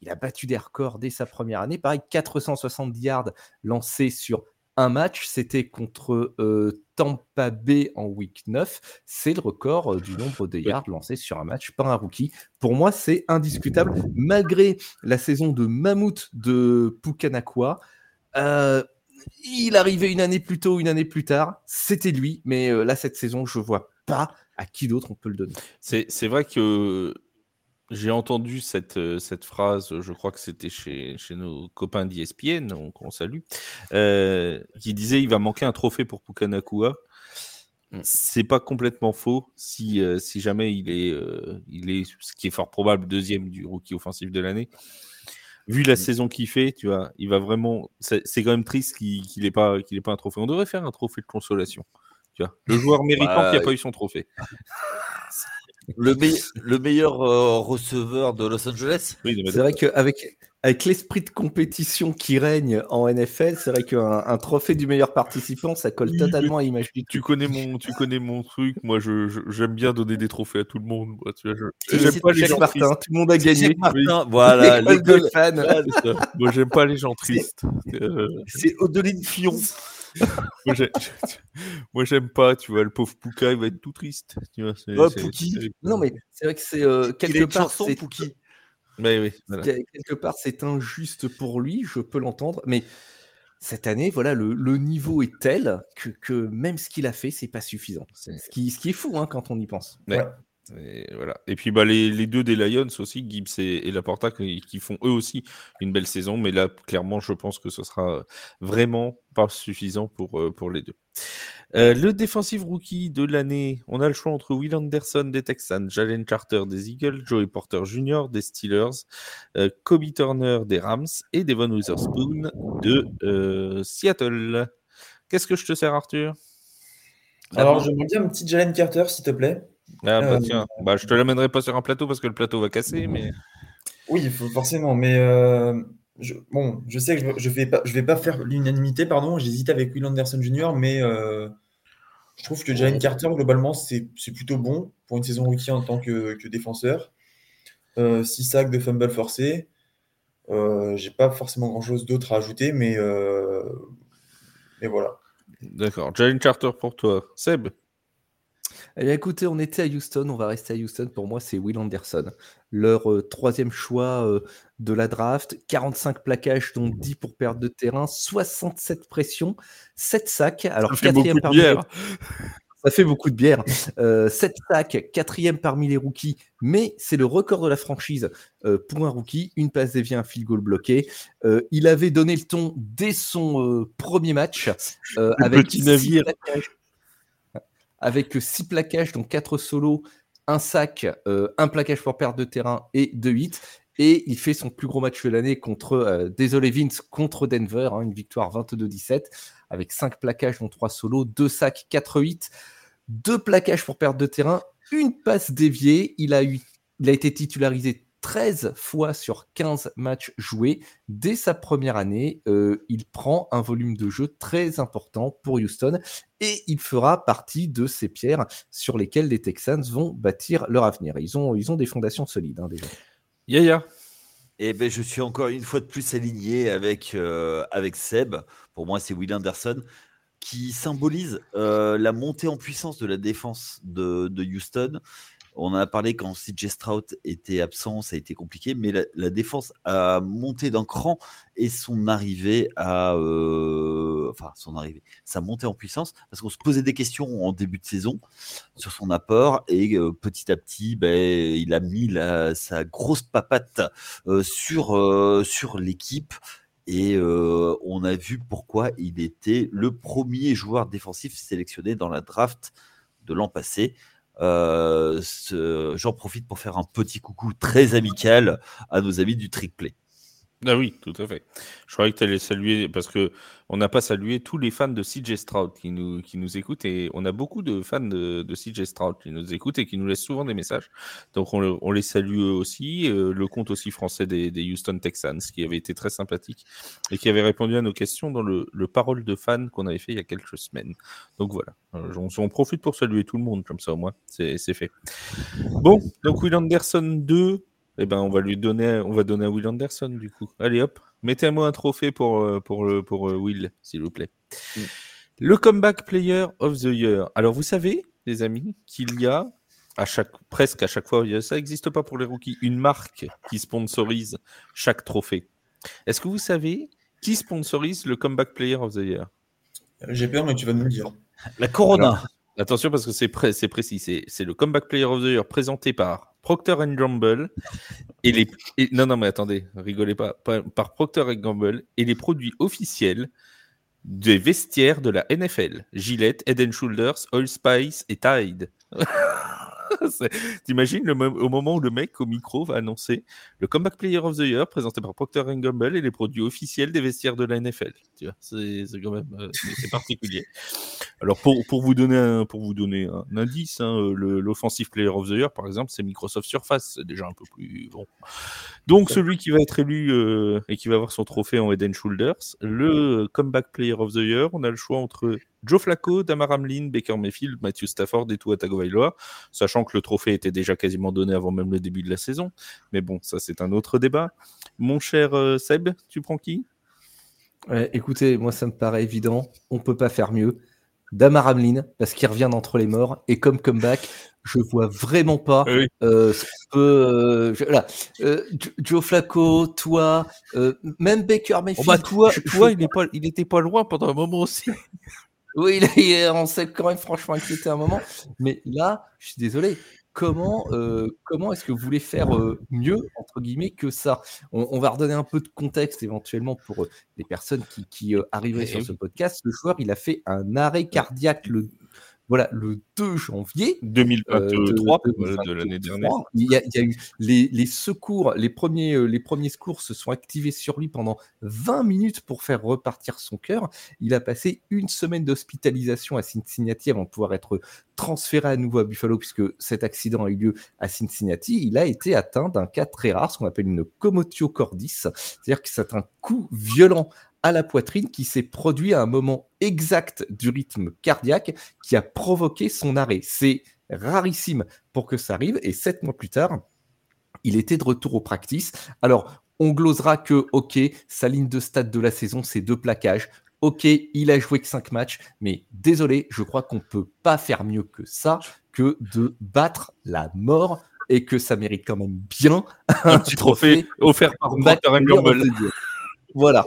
Il a battu des records dès sa première année. Pareil, 470 yards lancés sur un match. C'était contre euh, Tampa Bay en week 9. C'est le record du nombre de yards lancés sur un match par un rookie. Pour moi, c'est indiscutable. Malgré la saison de mammouth de Pukanakwa, il arrivait une année plus tôt, une année plus tard. C'était lui. Mais là, cette saison, je vois pas à qui d'autre on peut le donner. C'est vrai que j'ai entendu cette, cette phrase, je crois que c'était chez, chez nos copains d'ESPN, on, qu'on salue, euh, qui disait il va manquer un trophée pour Pukanakua. Mm. C'est pas complètement faux si, euh, si jamais il est, euh, il est, ce qui est fort probable, deuxième du rookie offensif de l'année. Vu la Mm. saison qu'il fait, tu vois, il va vraiment. C'est quand même triste qu'il qu'il ait pas, qu'il pas un trophée. On devrait faire un trophée de consolation. Tu vois, le joueur méritant Bah, qui n'a pas eu son trophée. Le, me- le meilleur euh, receveur de Los Angeles. Oui, C'est vrai qu'avec avec l'esprit de compétition qui règne en NFL, c'est vrai qu'un un trophée du meilleur participant, ça colle totalement à l'image du tu connais mon, tu connais mon truc. Moi, je, je- j'aime bien donner des trophées à tout le monde. moi, tu vois, je- j'aime pas les gens Martin, tristes. tout le monde a gagné. Jacques Martin, voilà, l'école. de fans. Moi, j'aime pas les gens tristes. Euh, C'est Odeline Fillon. moi, j'ai- moi, j'aime pas. Tu vois, le pauvre Pouka, il va être tout triste. Tu vois, c'est- Oh, c'est- Pouki. c'est- Non, mais c'est vrai que c'est euh, Il a quelque une part, chanson, c'est Pouki. Mais oui, voilà. quelque part, c'est injuste pour lui, je peux l'entendre, mais cette année, voilà, le, le niveau est tel que, que même ce qu'il a fait, c'est pas suffisant. C'est- Ce qui, ce qui est fou hein, quand on y pense. Ouais. Ouais. Et, voilà. et puis bah, les, les deux des Lions aussi, Gibbs et, et Laporta, qui, qui font eux aussi une belle saison. Mais là, clairement, je pense que ce sera vraiment pas suffisant pour, euh, pour les deux. Euh, le défensif rookie de l'année, on a le choix entre Will Anderson des Texans, Jalen Carter des Eagles, Joey Porter Jr. des Steelers, euh, Kobe Turner des Rams et Devon Witherspoon de euh, Seattle. Qu'est-ce que je te sers, Arthur? Alors, j'aimerais bien un petit Jalen Carter, s'il te plaît. Ah bah Euh, tiens, bah, je te l'amènerai pas sur un plateau parce que le plateau va casser, mais... Oui, forcément, mais euh, je, bon, je sais que je, je vais pas, je vais pas faire l'unanimité, pardon. J'hésite avec Will Anderson Jr., mais euh, je trouve que Jalen Carter, globalement, c'est c'est plutôt bon pour une saison rookie en tant que, que défenseur. 6 sacs de fumble forcés. Euh, J'ai pas forcément grand-chose d'autre à ajouter, mais, euh, mais voilà. D'accord. Jalen Carter pour toi. Seb? Eh bien, écoutez, on était à Houston, on va rester à Houston. Pour moi, c'est Will Anderson. Leur euh, troisième choix euh, de la draft, 45 plaquages, dont 10 pour perte de terrain, 67 pressions, 7 sacs. Alors, Ça quatrième parmi bière. ça fait beaucoup de bière. 7 euh, sacs, quatrième parmi les rookies, mais c'est le record de la franchise pour un rookie. Une passe déviée, un field goal bloqué. Il avait donné le ton dès son premier match avec petit navire. Avec six plaquages, donc quatre solos, un sac, un plaquage pour perte de terrain et deux hits. Et il fait son plus gros match de l'année contre, désolé Vince, contre Denver, hein, une victoire 22-17 avec 5 plaquages, dont 3 solos, 2 sacs, 4-8, 2 plaquages pour perte de terrain, une passe déviée. Il a, eu, il a été titularisé 13 fois sur 15 matchs joués. Dès sa première année, euh, il prend un volume de jeu très important pour Houston et il fera partie de ces pierres sur lesquelles les Texans vont bâtir leur avenir. Ils ont, ils ont des fondations solides hein, déjà. Yaya. Eh ben, je suis encore une fois de plus aligné avec, euh, avec Seb. Pour moi, c'est Will Anderson qui symbolise euh, la montée en puissance de la défense de, de Houston on a parlé quand CJ Stroud était absent, ça a été compliqué, mais la, défense a monté d'un cran et son arrivée à, euh, enfin son arrivée, sa montée en puissance, parce qu'on se posait des questions en début de saison sur son apport et euh, petit à petit, ben, il a mis sa grosse papate euh, sur l'équipe. Et on a vu pourquoi il était le premier joueur défensif sélectionné dans la draft de l'an passé. Euh, j'en profite pour faire un petit coucou très amical à nos amis du Trick Play. Ah oui, tout à fait. Je croyais que tu allais saluer, parce que on n'a pas salué tous les fans de CJ Stroud qui nous, qui nous écoutent, et on a beaucoup de fans de, de CJ Stroud qui nous écoutent et qui nous laissent souvent des messages. Donc on, on les salue aussi. Euh, le compte aussi français des, des, Houston Texans, qui avait été très sympathique et qui avait répondu à nos questions dans le, le parole de fans qu'on avait fait il y a quelques semaines. Donc voilà, euh, on, on, profite pour saluer tout le monde, comme ça au moins, c'est fait. Bon, donc Will Anderson 2, eh ben, on va lui donner, on va donner à Will Anderson du coup. Allez hop, mettez-moi un trophée pour, euh, pour, pour euh, Will, s'il vous plaît. Mm. Le comeback player of the year. Alors vous savez, les amis, qu'il y a à chaque, presque à chaque fois, ça n'existe pas pour les rookies, une marque qui sponsorise chaque trophée. Est-ce que vous savez qui sponsorise le comeback player of the year? J'ai peur, mais tu vas nous le dire. La Corona. attention parce que c'est précis. C'est le comeback player of the year présenté par Procter Gamble et les non non mais attendez, rigolez pas, par, Procter Gamble et les produits officiels des vestiaires de la NFL, Gillette, Head Shoulders, Oil Spice et Tide. T'imagines au moment où le mec au micro va annoncer le Comeback Player of the Year présenté par Procter Gamble et les produits officiels des vestiaires de la NFL. Tu vois, c'est quand même euh, c'est particulier. Alors pour, pour, vous donner un, pour vous donner un indice, hein, l'offensive Player of the Year par exemple, c'est Microsoft Surface, c'est déjà un peu plus bon. Donc celui qui va être élu euh, et qui va avoir son trophée en Head Shoulders, le Comeback Player of the Year, on a le choix entre Joe Flacco, Damar Hamlin, Baker Mayfield, Matthew Stafford et Tua Tagovailoa, sachant que le trophée était déjà quasiment donné avant même le début de la saison. Mais bon, ça c'est un autre débat. Mon cher euh, Seb, tu prends qui? Écoutez, moi ça me paraît évident, on peut pas faire mieux. Damar Hamlin, parce qu'il revient d'entre les morts, et comme comeback, je vois vraiment pas euh, euh, Joe Flacco, toi, même Baker oh, Mayfield. bah, toi, toi il, pas, il était pas loin pendant un moment aussi. Oui, on s'est quand même franchement inquiété un moment. Mais là, je suis désolé. Comment, euh, comment est-ce que vous voulez faire euh, mieux, entre guillemets, que ça? On, va redonner un peu de contexte éventuellement pour euh, les personnes qui, qui arriveraient sur ce podcast. Le joueur, il a fait un arrêt cardiaque le voilà, le 2 janvier 2023 euh, de, l'année dernière. Il y, a, eu les, secours, les premiers, euh, les premiers secours se sont activés sur lui pendant 20 minutes pour faire repartir son cœur. Il a passé une semaine d'hospitalisation à Cincinnati avant de pouvoir être transféré à nouveau à Buffalo puisque cet accident a eu lieu à Cincinnati. Il a été atteint d'un cas très rare, ce qu'on appelle une commotio cordis, c'est-à-dire que c'est un coup violent à la poitrine qui s'est produit à un moment exact du rythme cardiaque qui a provoqué son arrêt. C'est rarissime pour que ça arrive. Et sept mois plus tard, il était de retour au practice. Alors, on glosera que, OK, sa ligne de stade de la saison, c'est deux plaquages. OK, il a joué que cinq matchs, mais désolé, je crois qu'on ne peut pas faire mieux que ça, que de battre la mort et que ça mérite quand même bien un, petit trophée, offert par Gamble. Voilà.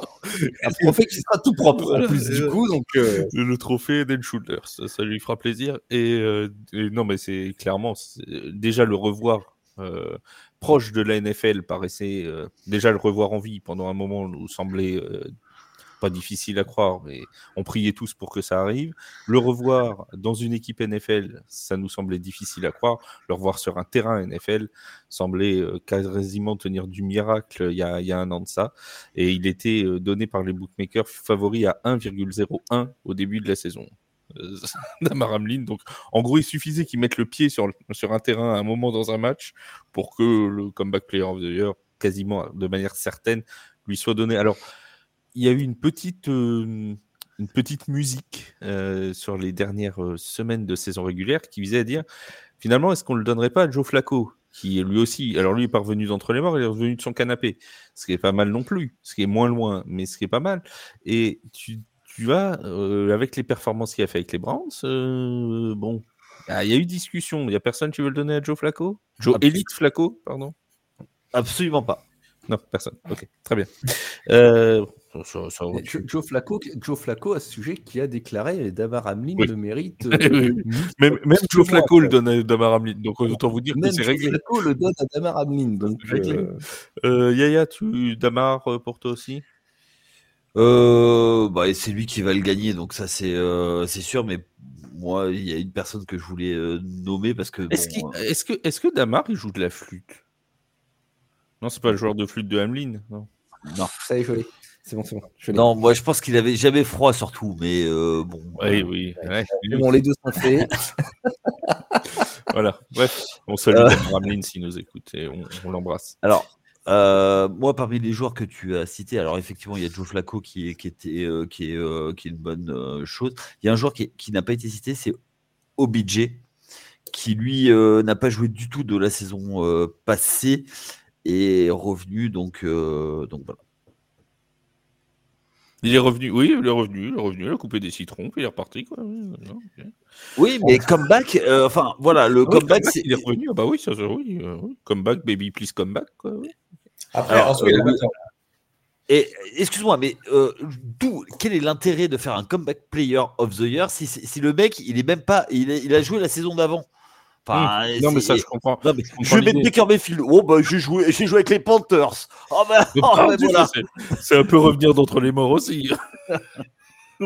Un trophée qui sera tout propre en plus du coup. Donc, euh, Le trophée Dan Schulter, ça, ça lui fera plaisir. Et, euh, et non, mais c'est clairement déjà le revoir euh, proche de la NFL paraissait euh, déjà le revoir en vie pendant un moment nous semblait euh, pas difficile à croire, mais on priait tous pour que ça arrive. Le revoir dans une équipe NFL, ça nous semblait difficile à croire. Le revoir sur un terrain NFL semblait euh, quasiment tenir du miracle il y, a, un an de ça. Et il était euh, donné par les bookmakers favori à 1,01 au début de la saison. Euh, Damar Hamlin. Donc, en gros, il suffisait qu'il mette le pied sur, sur un terrain à un moment dans un match pour que le comeback player of the year, quasiment de manière certaine, lui soit donné. Alors, il y a eu une petite, euh, une petite musique euh, sur les dernières euh, semaines de saison régulière qui visait à dire finalement, est-ce qu'on ne le donnerait pas à Joe Flacco qui est lui aussi, alors lui est pas revenu d'entre les morts, il est revenu de son canapé, ce qui est pas mal non plus, ce qui est moins loin, mais ce qui est pas mal. Et tu, tu as, euh, avec les performances qu'il a fait avec les Browns, bon, ah, il y a eu discussion, il y a personne qui veut le donner à Joe Flacco? Joe Absolument. Elite Flacco, pardon? Absolument pas. Non, personne. Ok, très bien. Euh, ça- ça aurait- Joe Joe Flacco, Joe Flacco à ce sujet qui a déclaré Damar Hamlin Oui. le mérite. Oui. Même, même Joe Flacco le donne à Damar Hamlin, donc autant vous dire que c'est Joe réglé. Flacco le donne à Damar Hamlin. Donc, Réglé. euh, Euh, Yaya, tu Damar euh, pour toi aussi? Euh, bah, c'est lui qui va le gagner, donc ça c'est euh, c'est sûr. Mais moi, il y a une personne que je voulais euh, nommer parce que Est-ce bon, est-ce que, est que Damar il joue de la flûte? Non, c'est pas le joueur de flûte de Hamlin. Non? non, ça y est, je l'ai. C'est bon, c'est bon. Je non, moi je pense qu'il avait jamais froid surtout, mais euh, bon. Oui, oui. ouais, C'est bon, les deux sont faits. Voilà. Bref, on salue Euh. Damar Hamlin s'il nous écoute et on, on l'embrasse. Alors, euh, moi, parmi les joueurs que tu as cités, alors effectivement, il y a Joe Flacco qui est, qui était, euh, qui est, euh, qui est une bonne euh, chose. Il y a un joueur qui, qui n'a pas été cité, c'est OBJ, qui lui euh, n'a pas joué du tout de la saison euh, passée et est revenu. Donc, euh, donc voilà. Il est revenu, oui, il est revenu, il est revenu, il a coupé des citrons, puis il est reparti. Quoi. Oui, mais comeback, euh, enfin voilà, le oui, comeback, comeback, c'est. il est revenu. Ah bah oui, ça, ça, oui, euh, oui. Comeback, baby, please come back. Quoi, oui. Après, Alors, ensuite, euh. Et excuse-moi, mais euh, d'où quel est l'intérêt de faire un comeback player of the year si, si si le mec il est même pas il, est- il a joué la saison d'avant? Enfin, non, mais ça, je comprends. non, mais je vais mettre. Baker Mayfield. Oh bah j'ai joué j'ai joué avec les Panthers. Oh bah, oh, bah, voilà. c'est- un peu revenir d'entre les morts aussi.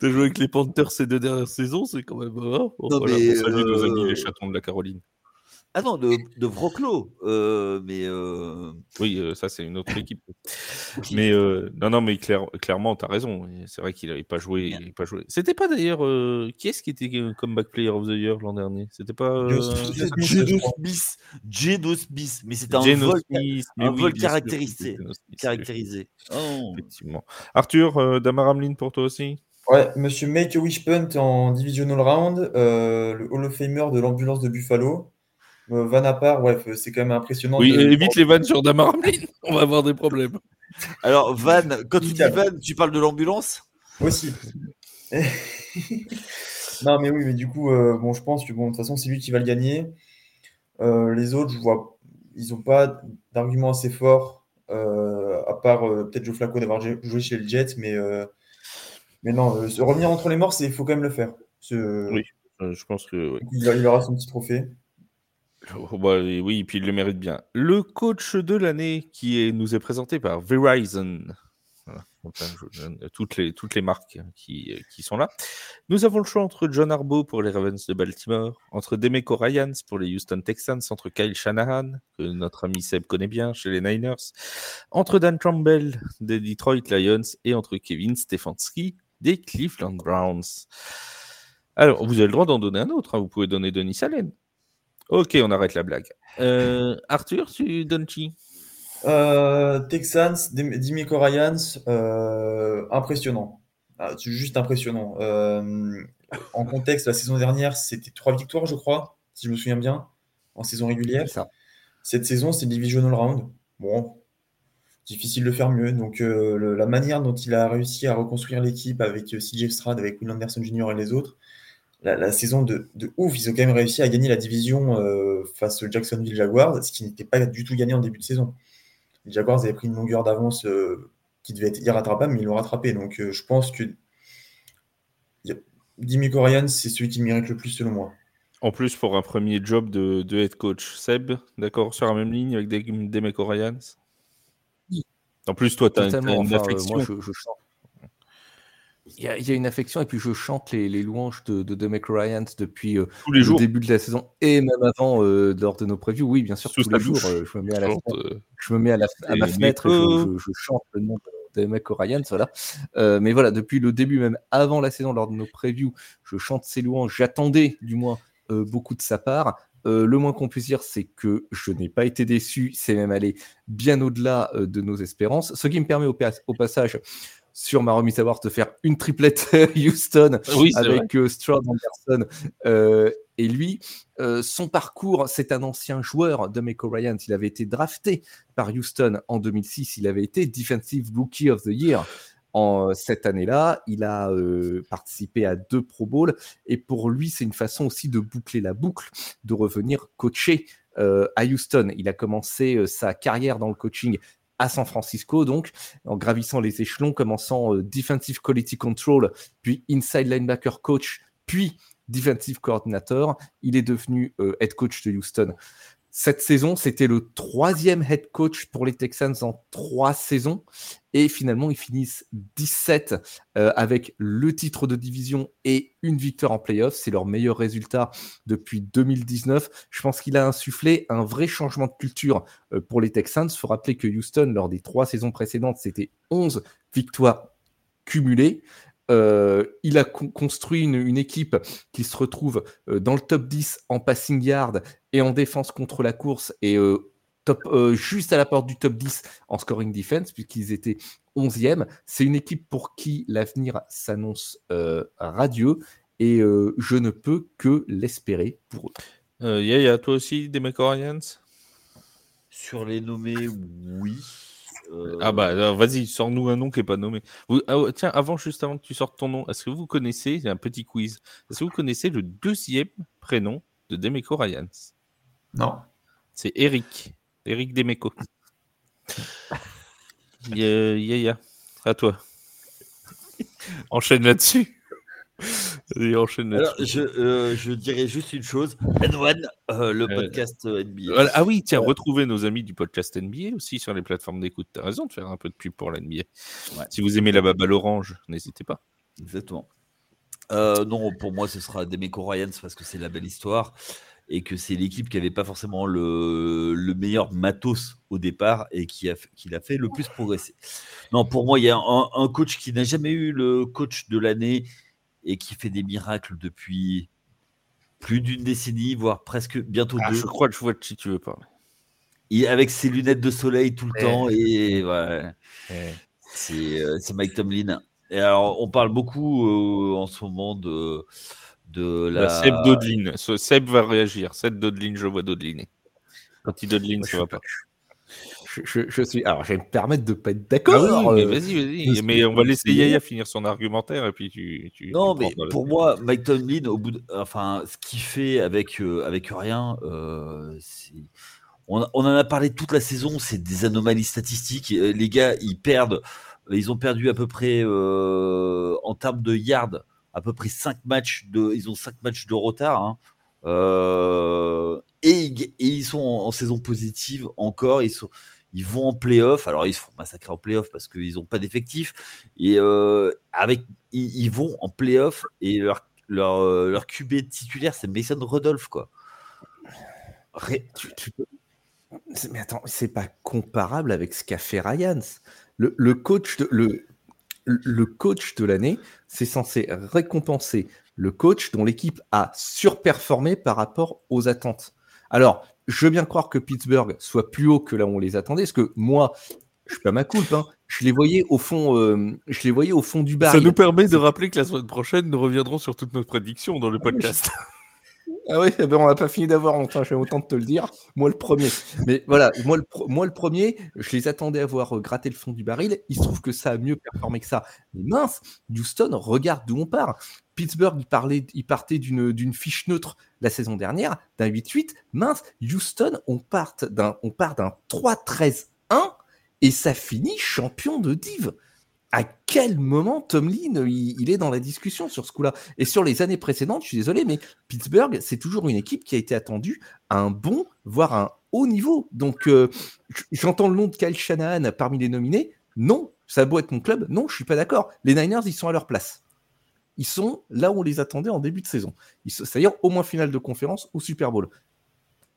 T'as joué avec les Panthers ces deux dernières saisons, c'est quand même. hein Bon, Non, voilà, mais, nos amis euh, les chatons de la Caroline. Ah non de, de Vroclo. Euh, mais euh, Oui, euh, ça c'est une autre équipe. Mais euh, non, non, mais clair- clairement, t'as raison. Et C'est vrai qu'il n'avait pas joué. il avait pas joué. C'était pas d'ailleurs euh, qui est-ce qui était comeback player of the year l'an dernier? C'était pas euh, Dieu- c'est Smith, Jado je crois. Smith. Jado Smith. Mais c'était un vol Smith, mais un oui, vol bien sûr, caractérisé. caractérisé. Oh. Effectivement. Arthur, euh, Damar Hamlin pour toi aussi? Ouais, monsieur Make a Wish Punt en Divisional Round, euh, le Hall of Famer de l'ambulance de Buffalo. Euh, Van à part, bref, c'est quand même impressionnant. Oui, de- évite les vannes sur Damar on va avoir des problèmes. Alors Van, quand tu dis. Van, tu parles de l'ambulance? Aussi. non, mais oui, mais du coup, euh, bon, je pense que bon, de toute façon, c'est lui qui va le gagner. Euh, les autres, je vois, ils n'ont pas d'argument assez fort, euh, à part euh, peut-être Joe Flacco d'avoir jou- joué chez le Jets, mais, euh, mais non, euh, se revenir entre les morts, il faut quand même le faire. Ce- Oui. Euh, je pense que oui. il, il aura son petit trophée. Oh, oui, puis il le mérite bien. Le coach de l'année qui nous est présenté par Verizon. Hein, toutes, les, toutes les marques qui, qui sont là. Nous avons le choix entre John Harbaugh pour les Ravens de Baltimore, entre Demeco Ryans pour les Houston Texans, entre Kyle Shanahan, que notre ami Seb connaît bien chez les Niners, entre Dan Campbell des Detroit Lions et entre Kevin Stefanski des Cleveland Browns. Alors, vous avez le droit d'en donner un autre. hein. Vous pouvez donner Denis Allen. Ok, on arrête la blague. Euh, Arthur, tu donnes qui? Euh, Texans, Dim- Dimico Ryans, euh, impressionnant. Ah, c'est juste impressionnant. Euh, en contexte, la saison dernière, c'était trois victoires, je crois, si je me souviens bien, en saison régulière. Ça. Cette saison, c'est Divisional Round. Bon, difficile de faire mieux. Donc, le- la manière dont il a réussi à reconstruire l'équipe avec CJ Stroud, avec Will Anderson Jr. et les autres, la, la saison de, de ouf, ils ont quand même réussi à gagner la division euh, face aux Jacksonville Jaguars, ce qui n'était pas du tout gagné en début de saison. les Jaguars avaient pris une longueur d'avance qui devait être irrattrapable, mais ils l'ont rattrapé. Donc je pense que Dimico Ryan, c'est celui qui mérite le plus selon moi. En plus, pour un premier job de, head coach, Seb, d'accord, sur la même ligne avec des, Demico Ryans? En plus, toi, tu as, une affection. Il y, a, une affection et puis je chante les, louanges de, de Ryans depuis euh, le début de la saison et même avant euh, lors de nos previews. Oui, bien sûr, tous les jours, euh, je me mets à, la fenêtre, je me mets à, ma fenêtre et je, chante le nom de Demico Ryans. Voilà. mais voilà, depuis le début, même avant la saison, lors de nos previews, je chante ses louanges. J'attendais du moins beaucoup de sa part. le moins qu'on puisse dire, c'est que je n'ai pas été déçu. C'est même allé bien au-delà de nos espérances. Ce qui me permet au, au passage sur ma remise à voir de faire une triplette Houston avec euh, Stroud Anderson euh, et lui. Euh, son parcours, c'est un ancien joueur de Meko Ryan. Il avait été drafté par Houston en 2006. Il avait été Defensive Rookie of the Year en cette année-là. Il a participé à deux Pro Bowls et pour lui, c'est une façon aussi de boucler la boucle, de revenir coacher à Houston. Il a commencé sa carrière dans le coaching à San Francisco, donc en gravissant les échelons, commençant euh, Defensive Quality Control, puis Inside Linebacker Coach, puis Defensive Coordinator. Il est devenu euh, head coach de Houston. Cette saison, c'était le troisième head coach pour les Texans en trois saisons. Et finalement, ils finissent 17 euh, avec le titre de division et une victoire en playoff. C'est leur meilleur résultat depuis 2019. Je pense qu'il a insufflé un vrai changement de culture euh, pour les Texans. Il faut rappeler que Houston, lors des trois saisons précédentes, c'était 11 victoires cumulées. Euh, il a construit une, équipe qui se retrouve euh, dans le top 10 en passing yard et en défense contre la course et euh, top, juste à la porte du top 10 en scoring defense puisqu'ils étaient 11e. C'est une équipe pour qui l'avenir s'annonce radieux et je ne peux que l'espérer pour eux. Yaya, toi aussi des McCorians Sur les nommés, oui. Ah bah vas-y, sors-nous un nom qui n'est pas nommé. Ah tiens, avant, juste avant que tu sortes ton nom, est-ce que vous connaissez, un petit quiz, est-ce que vous connaissez le deuxième prénom de Demeco Ryans? Non. C'est Eric. Eric Demeco. Yaya, à toi. Enchaîne là-dessus. Alors, je, euh, je, dirais juste une chose. N1, euh, le euh, podcast NBA. Ah oui, tiens, retrouvez nos amis du podcast NBA aussi sur les plateformes d'écoute. Tu as raison de faire un peu de pub pour l'NBA. Si vous aimez la baballe orange, n'hésitez pas. Exactement. non, pour moi, ce sera Demeco Ryans parce que c'est la belle histoire et que c'est l'équipe qui n'avait pas forcément le, le, meilleur matos au départ et qui a, qui l'a fait le plus progresser. Non, pour moi, il y a un, un coach qui n'a jamais eu le coach de l'année et qui fait des miracles depuis plus d'une décennie, voire presque bientôt ah, deux. Je crois que je vois de qui tu veux parler. avec ses lunettes de soleil tout le temps et ouais, euh, c'est Mike Tomlin. Et alors, on parle beaucoup euh, en ce moment de, de bah, la. Seb Dodlin. Seb va réagir. Seb Dodlin, je vois Dodlin. Quand il Dodlin, ça va pas je, suis. Alors, je vais me permettre de pas être d'accord. Euh, vas-y, vas-y. Mais on va laisser Yaya finir son argumentaire et puis tu. non, mais pour moi, Mike Tomlin, au bout de... enfin, ce qu'il fait avec euh, avec rien, euh, on, on, en a parlé toute la saison. C'est des anomalies statistiques. Les gars, ils perdent. Ils ont perdu à peu près en termes de yards, à peu près 5 matchs de. Ils ont 5 matchs de retard. Hein. Et, et, ils sont en, en, saison positive encore. Ils sont, ils vont en playoff. Alors, ils se font massacrer en playoff parce qu'ils n'ont pas d'effectif. Et euh, avec, ils, vont en playoff et leur, leur, euh, leur QB titulaire, c'est Mason Rudolph, quoi. Mais attends, c'est pas comparable avec ce qu'a fait Ryans. Le, le, coach de, le, le coach de l'année, c'est censé récompenser le coach dont l'équipe a surperformé par rapport aux attentes. Alors, je veux bien croire que Pittsburgh soit plus haut que là où on les attendait, parce que moi, je suis pas ma coupe, hein, je les voyais au fond, euh, je les voyais au fond du bar. Ça nous permet de rappeler que la semaine prochaine, nous reviendrons sur toutes nos prédictions dans le ah podcast. Ah oui, eh ben on n'a pas fini d'avoir honte, j'ai autant de te le dire. Moi le premier. Mais voilà, moi le, premier, je les attendais à voir euh, gratter le fond du baril. Il se trouve que ça a mieux performé que ça. Mais mince, Houston, regarde d'où on part. Pittsburgh, il, il partait d'une fiche neutre la saison dernière, d'un 8-8. Mince, Houston, on part d'un 3-13-1 et ça finit champion de div. À quel moment Tomlin il, il est dans la discussion sur ce coup-là? Et sur les années précédentes, je suis désolé, mais Pittsburgh, c'est toujours une équipe qui a été attendue à un bon, voire un haut niveau. Donc, euh, j'entends le nom de Kyle Shanahan parmi les nominés. Non, ça a beau être mon club. Non, je suis pas d'accord. Les Niners, ils sont à leur place. Ils sont là où on les attendait en début de saison. C'est-à-dire au moins finale de conférence ou Super Bowl.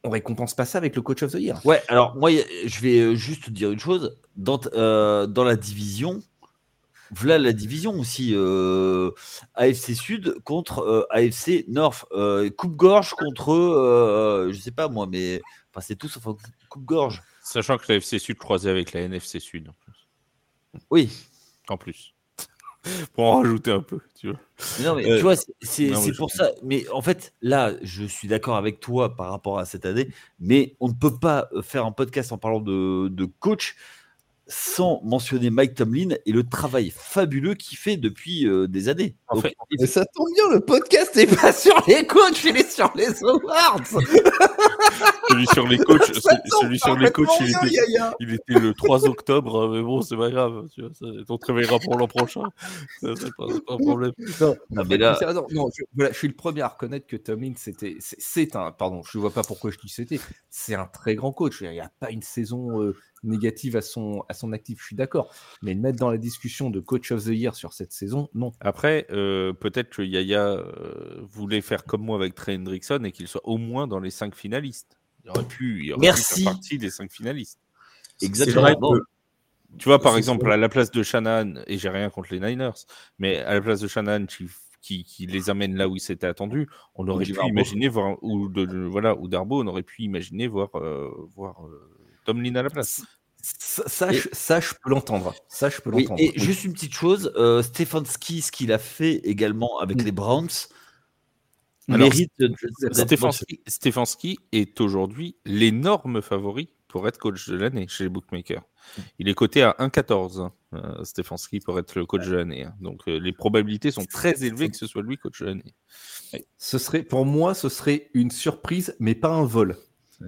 On récompense pas ça avec le coach of the year. Ouais, alors moi, je vais euh, juste te dire une chose. Dans, euh, dans la division, voilà la division aussi. euh, AFC Sud contre euh, AFC North. Euh, Coupe-gorge contre, je sais pas moi, mais enfin, c'est tout sauf coupe-gorge. Sachant que la FC Sud croisait avec la NFC Sud. en plus. Oui. En plus. Pour en rajouter un peu, tu vois. Non, mais tu vois, c'est- je pour ça. Mais en fait, là, je suis d'accord avec toi par rapport à cette année, mais on ne peut pas faire un podcast en parlant de, de coach sans mentionner Mike Tomlin et le travail fabuleux qu'il fait depuis euh, des années. En fait, ça tombe bien, le podcast n'est pas sur les coachs, il est sur les awards. Celui sur les coachs, celui, sur les coachs, il était, Yaya. il était le 3 octobre, hein, mais bon, c'est pas grave. Tu vois, ça, on te réveillera pour l'an prochain. C'est pas, un problème. Non, Non, en mais fait, là- c'est- non, non, je, voilà, je suis le premier à reconnaître que Tomlin, c'était, c'est, un, pardon, je ne vois pas pourquoi je dis c'était, c'est un très grand coach. Il n'y a pas une saison euh, négative à son, à son actif, je suis d'accord. Mais le mettre dans la discussion de coach of the year sur cette saison, non. Après, euh, peut-être que Yaya euh, voulait faire comme moi avec Trey Hendrickson et qu'il soit au moins dans les 5 finalistes. Il aurait pu, il aurait pu Merci. faire partie des 5 finalistes. Exactement. Tu vois, par exemple, à la place de Shanahan, et j'ai rien contre les Niners, mais à la place de Shanahan qui, qui, qui les amène là où ils s'étaient attendus, on aurait pu Darbo. imaginer voir, ou de, de- voilà, ou Darbo, on aurait pu imaginer voir, euh, voir euh, Tomlin à la place. Ça, ça, je, ça, je peux l'entendre. Ça, je peux Oui, l'entendre. et Oui. juste une petite chose, euh, Stefanski, ce qu'il a fait également avec les Browns, Alors, Stefanski est aujourd'hui l'énorme favori pour être coach de l'année chez les bookmakers. Il est coté à 1,14, hein, euh, Stefanski, pour être le coach de l'année. hein. Donc euh, les probabilités sont très élevées que ce soit lui coach de l'année. Ce serait, pour moi, ce serait une surprise, mais pas un vol.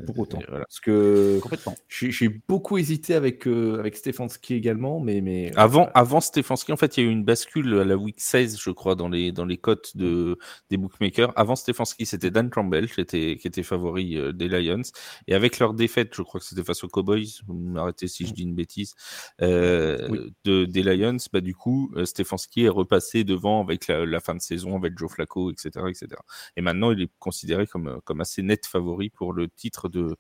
Pour autant. Voilà. Parce que Complètement. j'ai j'ai beaucoup hésité avec, euh, avec Stefanski également, mais. mais Avant, avant Stefanski, en fait, il y a eu une bascule à la week 16, je crois, dans les, dans les cotes de, des bookmakers. Avant Stefanski, c'était Dan Campbell qui était, qui était favori euh, des Lions. Et avec leur défaite, je crois que c'était face aux Cowboys, vous m'arrêtez si je dis une bêtise, euh, Oui. de, des Lions, bah, du coup, euh, Stefanski est repassé devant avec la, la fin de saison, avec Joe Flacco, etc., etc. Et maintenant, il est considéré comme, comme assez net favori pour le titre de,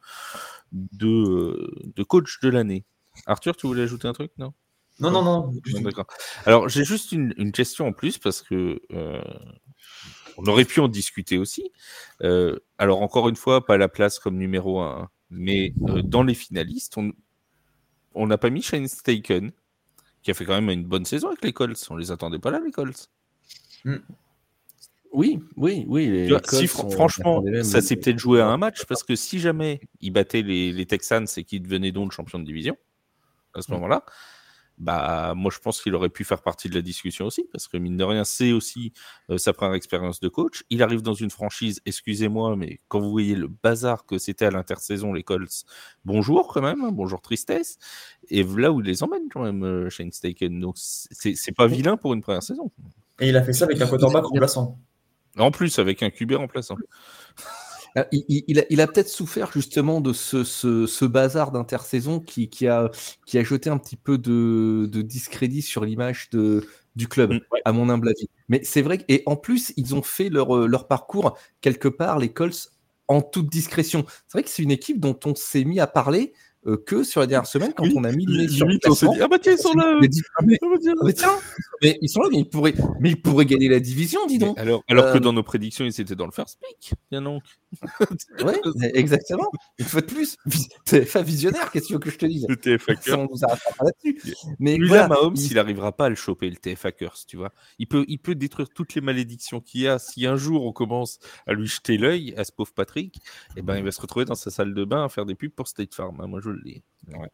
de, euh, de coach de l'année. Arthur, tu voulais ajouter un truc Non? Non, non, non. Bon, D'accord. Alors, j'ai juste une, une question en plus parce que euh, on aurait pu en discuter aussi. Euh, alors, encore une fois, pas la place comme numéro un, mais euh, dans les finalistes, on on n'a pas mis Shane Staken, qui a fait quand même une bonne saison avec les Colts. On les attendait pas là, les Colts. Oui, oui, oui. vois, si sont- franchement, ça s'est peut-être joué à un match parce que si jamais ils battaient les, les Texans et qu'ils devenaient donc champion de division à ce moment-là, bah moi je pense qu'il aurait pu faire partie de la discussion aussi parce que mine de rien c'est aussi euh, sa première expérience de coach. Il arrive dans une franchise, excusez-moi, mais quand vous voyez le bazar que c'était à l'intersaison les Colts, bonjour quand même, hein, bonjour tristesse. Et là où il les emmène quand même euh, Shane Steichen, donc c'est c'est pas vilain pour une première saison. Et il a fait ça avec un quarterback remplaçant. En plus avec un QB remplaçant. Ah, Il, il- il a, peut-être souffert justement de ce, ce- ce bazar d'intersaison qui, qui, a, qui a jeté un petit peu de, de discrédit sur l'image du club, Mm, à mon humble avis. Mais c'est vrai, et en plus, ils ont fait leur, euh, leur parcours quelque part, les Colts, en toute discrétion. C'est vrai que c'est une équipe dont on s'est mis à parler euh, que sur les dernières semaines quand Oui, on a mis le nez sur on s'est dit, ah bah tiens, ils sont là. Dit, ah, mais, Ah bah tiens. mais tiens, mais ils sont là, mais ils pourraient, mais ils pourraient gagner la division, dis donc. Mais Alors, alors que dans nos prédictions, ils étaient dans le first pick. Bien donc. Ouais, exactement. Une fois de plus, TFA visionnaire, qu'est-ce que tu veux que je te dise? Le TFA on nous arrêtera pas là-dessus. Mais Lui, voilà, là, Mahomes, il- il n'arrivera pas à le choper, le TFA Curse, tu vois. Il peut, il peut détruire toutes les malédictions qu'il y a. Si un jour on commence à lui jeter l'œil, à ce pauvre Patrick, eh ben, il va se retrouver dans sa salle de bain à faire des pubs pour State Farm. hein, moi, je le dis. Ouais.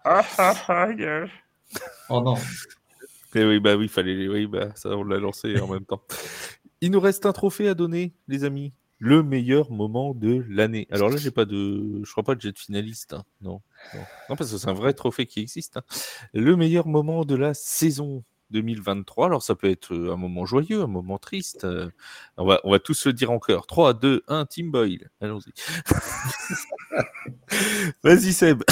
Oh non. Eh oui, bah oui, fallait, oui, bah ça, on l'a lancé en même temps. Il nous reste un trophée à donner, les amis. le meilleur moment de l'année. Alors là, j'ai pas de, je crois pas que j'ai de finaliste. hein. Non. non, Non, parce que c'est un vrai trophée qui existe. hein. Le meilleur moment de la saison 2023. Alors ça peut être euh, un moment joyeux, un moment triste. euh, On va, on va tous le dire en chœur. 3, 2, 1, Team Boyle. Allons-y. Vas-y Seb.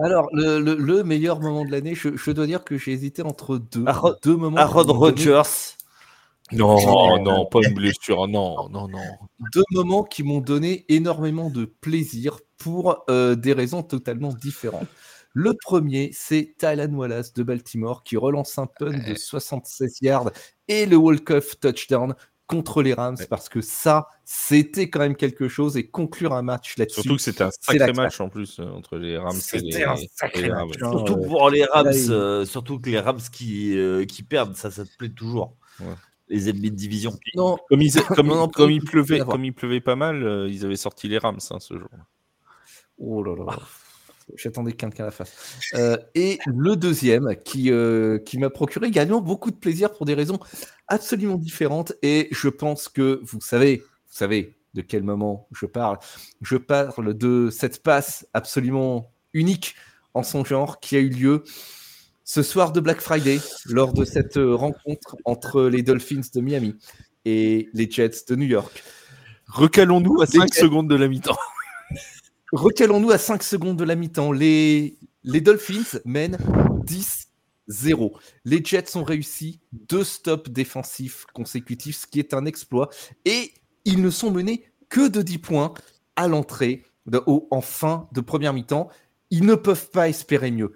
Alors, le, le- le meilleur moment de l'année, je, je dois dire que j'ai hésité entre deux, Aaron- deux moments. Aaron Rodgers. Non, non, pas une blessure. Non, non, non. deux moments qui m'ont donné énormément de plaisir pour euh, des raisons totalement différentes. Le premier, c'est Tylan Wallace de Baltimore qui relance un punt de 76 yards et le walk-off touchdown contre les Rams Ouais. parce que ça, c'était quand même quelque chose et conclure un match là-dessus. Surtout que c'était un sacré match en plus euh, entre les Rams et les, C'était un et sacré match, hein. Surtout pour les Rams, euh, surtout que les Rams qui, euh, qui perdent, ça, ça te plaît toujours. Ouais. Les ennemis de division. Non, Comme il, comme, Non, il pleuvait, pour avoir. comme il pleuvait pas mal, euh, ils avaient sorti les Rams hein, ce jour. Oh là là. J'attendais que quelqu'un la fasse. Euh, et le deuxième, qui, euh, qui m'a procuré également beaucoup de plaisir pour des raisons absolument différentes. Et je pense que vous savez, vous savez de quel moment je parle. Je parle de cette passe absolument unique en son genre qui a eu lieu ce soir de Black Friday lors de cette euh, rencontre entre les Dolphins de Miami et les Jets de New York. Recalons-nous à Les 5 Jets. secondes de la mi-temps. Recalons-nous à 5 secondes de la mi-temps. Les, Dolphins mènent 10-0. Les Jets ont réussi deux stops défensifs consécutifs, ce qui est un exploit. Et ils ne sont menés que de 10 points à l'entrée, en fin de première mi-temps. Ils ne peuvent pas espérer mieux.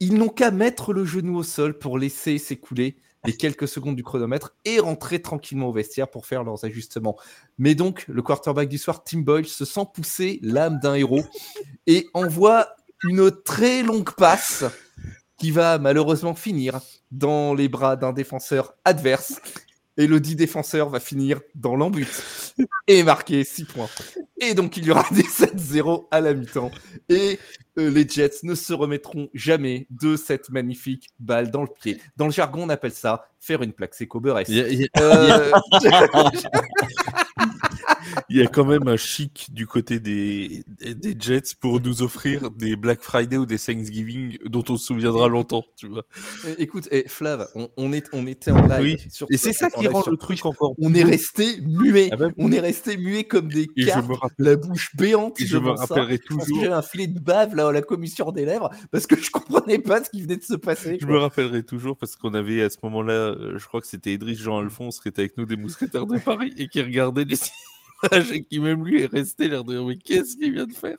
Ils n'ont qu'à mettre le genou au sol pour laisser s'écouler les quelques secondes du chronomètre et rentrer tranquillement au vestiaire pour faire leurs ajustements. Mais donc, le quarterback du soir, Tim Boyle, se sent pousser l'âme d'un héros et envoie une très longue passe qui va malheureusement finir dans les bras d'un défenseur adverse. Et le dit défenseur va finir dans l'embut et marquer 6 points. Et donc, il y aura des 7-0 à la mi-temps. Et euh, les Jets ne se remettront jamais de cette magnifique balle dans le pied. Dans le jargon, on appelle ça faire une plaque a- Euh, il y a quand même un chic du côté des, des- des Jets pour nous offrir des Black Friday ou des Thanksgiving dont on se souviendra longtemps, tu vois. Euh, Écoute, eh, Flav, on, on est, on était en live. Oui, sur Et c'est ça qui rend sur le truc encore. On est resté muet. Ah bah, On est resté muet comme des Et je cartes, me rappelle- la bouche béante. et je me ça. rappellerai toujours. J'avais un filet de bave là à la commission des lèvres parce que je comprenais pas ce qui venait de se passer. Je quoi. me rappellerai toujours parce qu'on avait à ce moment-là, euh, je crois que c'était Idriss Jean-Alphonse qui était avec nous des mousquetaires de Paris et qui regardait les et qui même lui est resté l'air de dire mais qu'est-ce qu'il vient de faire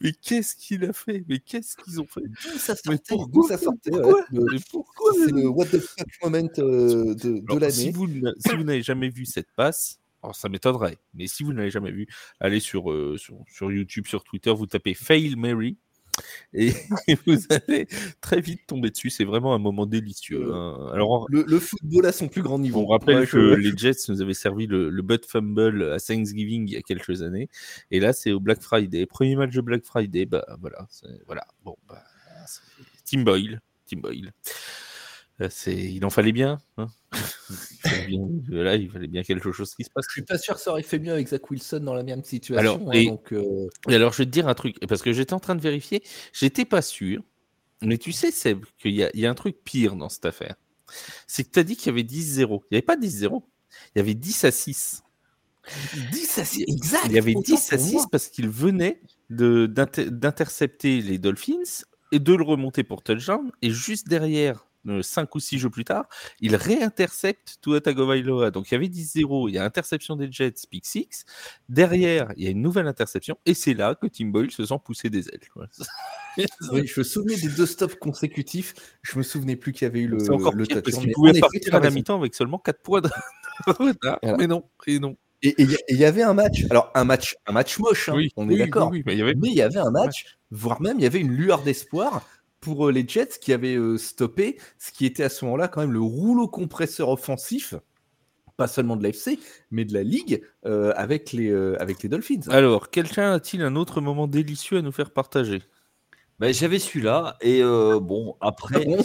Mais qu'est-ce qu'il a fait? Mais qu'est-ce qu'ils ont fait? Ça Mais pourquoi? Ça sortait, Pourquoi? Ouais, pourquoi? C'est le what the fuck moment euh, de, de Alors, Si l'année? vous, si vous n'avez jamais vu cette passe, alors ça m'étonnerait, mais si vous ne l'avez jamais vu, allez sur, euh, sur, sur YouTube, sur Twitter, vous tapez Fail Mary et, vous allez très vite tomber dessus. C'est vraiment un moment délicieux. hein. Alors, Le, le football à son plus grand niveau. on rappelle Ouais, je- que les Jets nous avaient servi le, le butt fumble à Thanksgiving il y a quelques années, et là c'est au Black Friday, premier match de Black Friday. Bah voilà, voilà. Bon, bah, Tim Boyle, Tim Boyle. Euh, C'est, il en fallait bien. hein. Il fallait bien- Là, il fallait bien quelque chose qui se passe. Je suis pas sûr que ça aurait fait mieux avec Zach Wilson dans la même situation. Alors, hein, donc, euh, Et alors, je vais te dire un truc, parce que j'étais en train de vérifier, j'étais pas sûr, mais tu sais, Seb, qu'il y a, il y a un truc pire dans cette affaire. C'est que tu as dit qu'il y avait 10-0. Il n'y avait pas 10-0, il y avait 10 à 6. 10 à 6, exact. Il y avait autant 10 à pour 6 moi. parce qu'il venait d'intercepter les Dolphins et de le remonter pour touchdown. Et juste derrière, 5 ou 6 jeux plus tard, il réintercepte Tua Tagovailoa. Donc il y avait 10-0, il y a interception des Jets, pick 6. Derrière, il y a une nouvelle interception. Et c'est là que Tim Boyle se sent pousser des ailes. Voilà. Oui, je me souvenais des deux stops consécutifs. Je me souvenais plus qu'il y avait eu le, C'est encore le pire parce qu'il pouvait partir à la mi-temps avec seulement 4 points de retard. Voilà. Mais non, et non. Et il y avait un match. Alors un match, un match moche. hein, Oui, on oui, est d'accord. oui, Mais il y avait un match, voire même il y avait une lueur d'espoir pour euh, les Jets qui avaient euh, stoppé ce qui était à ce moment-là quand même le rouleau compresseur offensif, pas seulement de l'AFC, mais de la ligue euh, avec les euh, avec les Dolphins. Alors, quelqu'un a-t-il un autre moment délicieux à nous faire partager? Ben, J'avais celui-là, et euh, bon, après, Bon,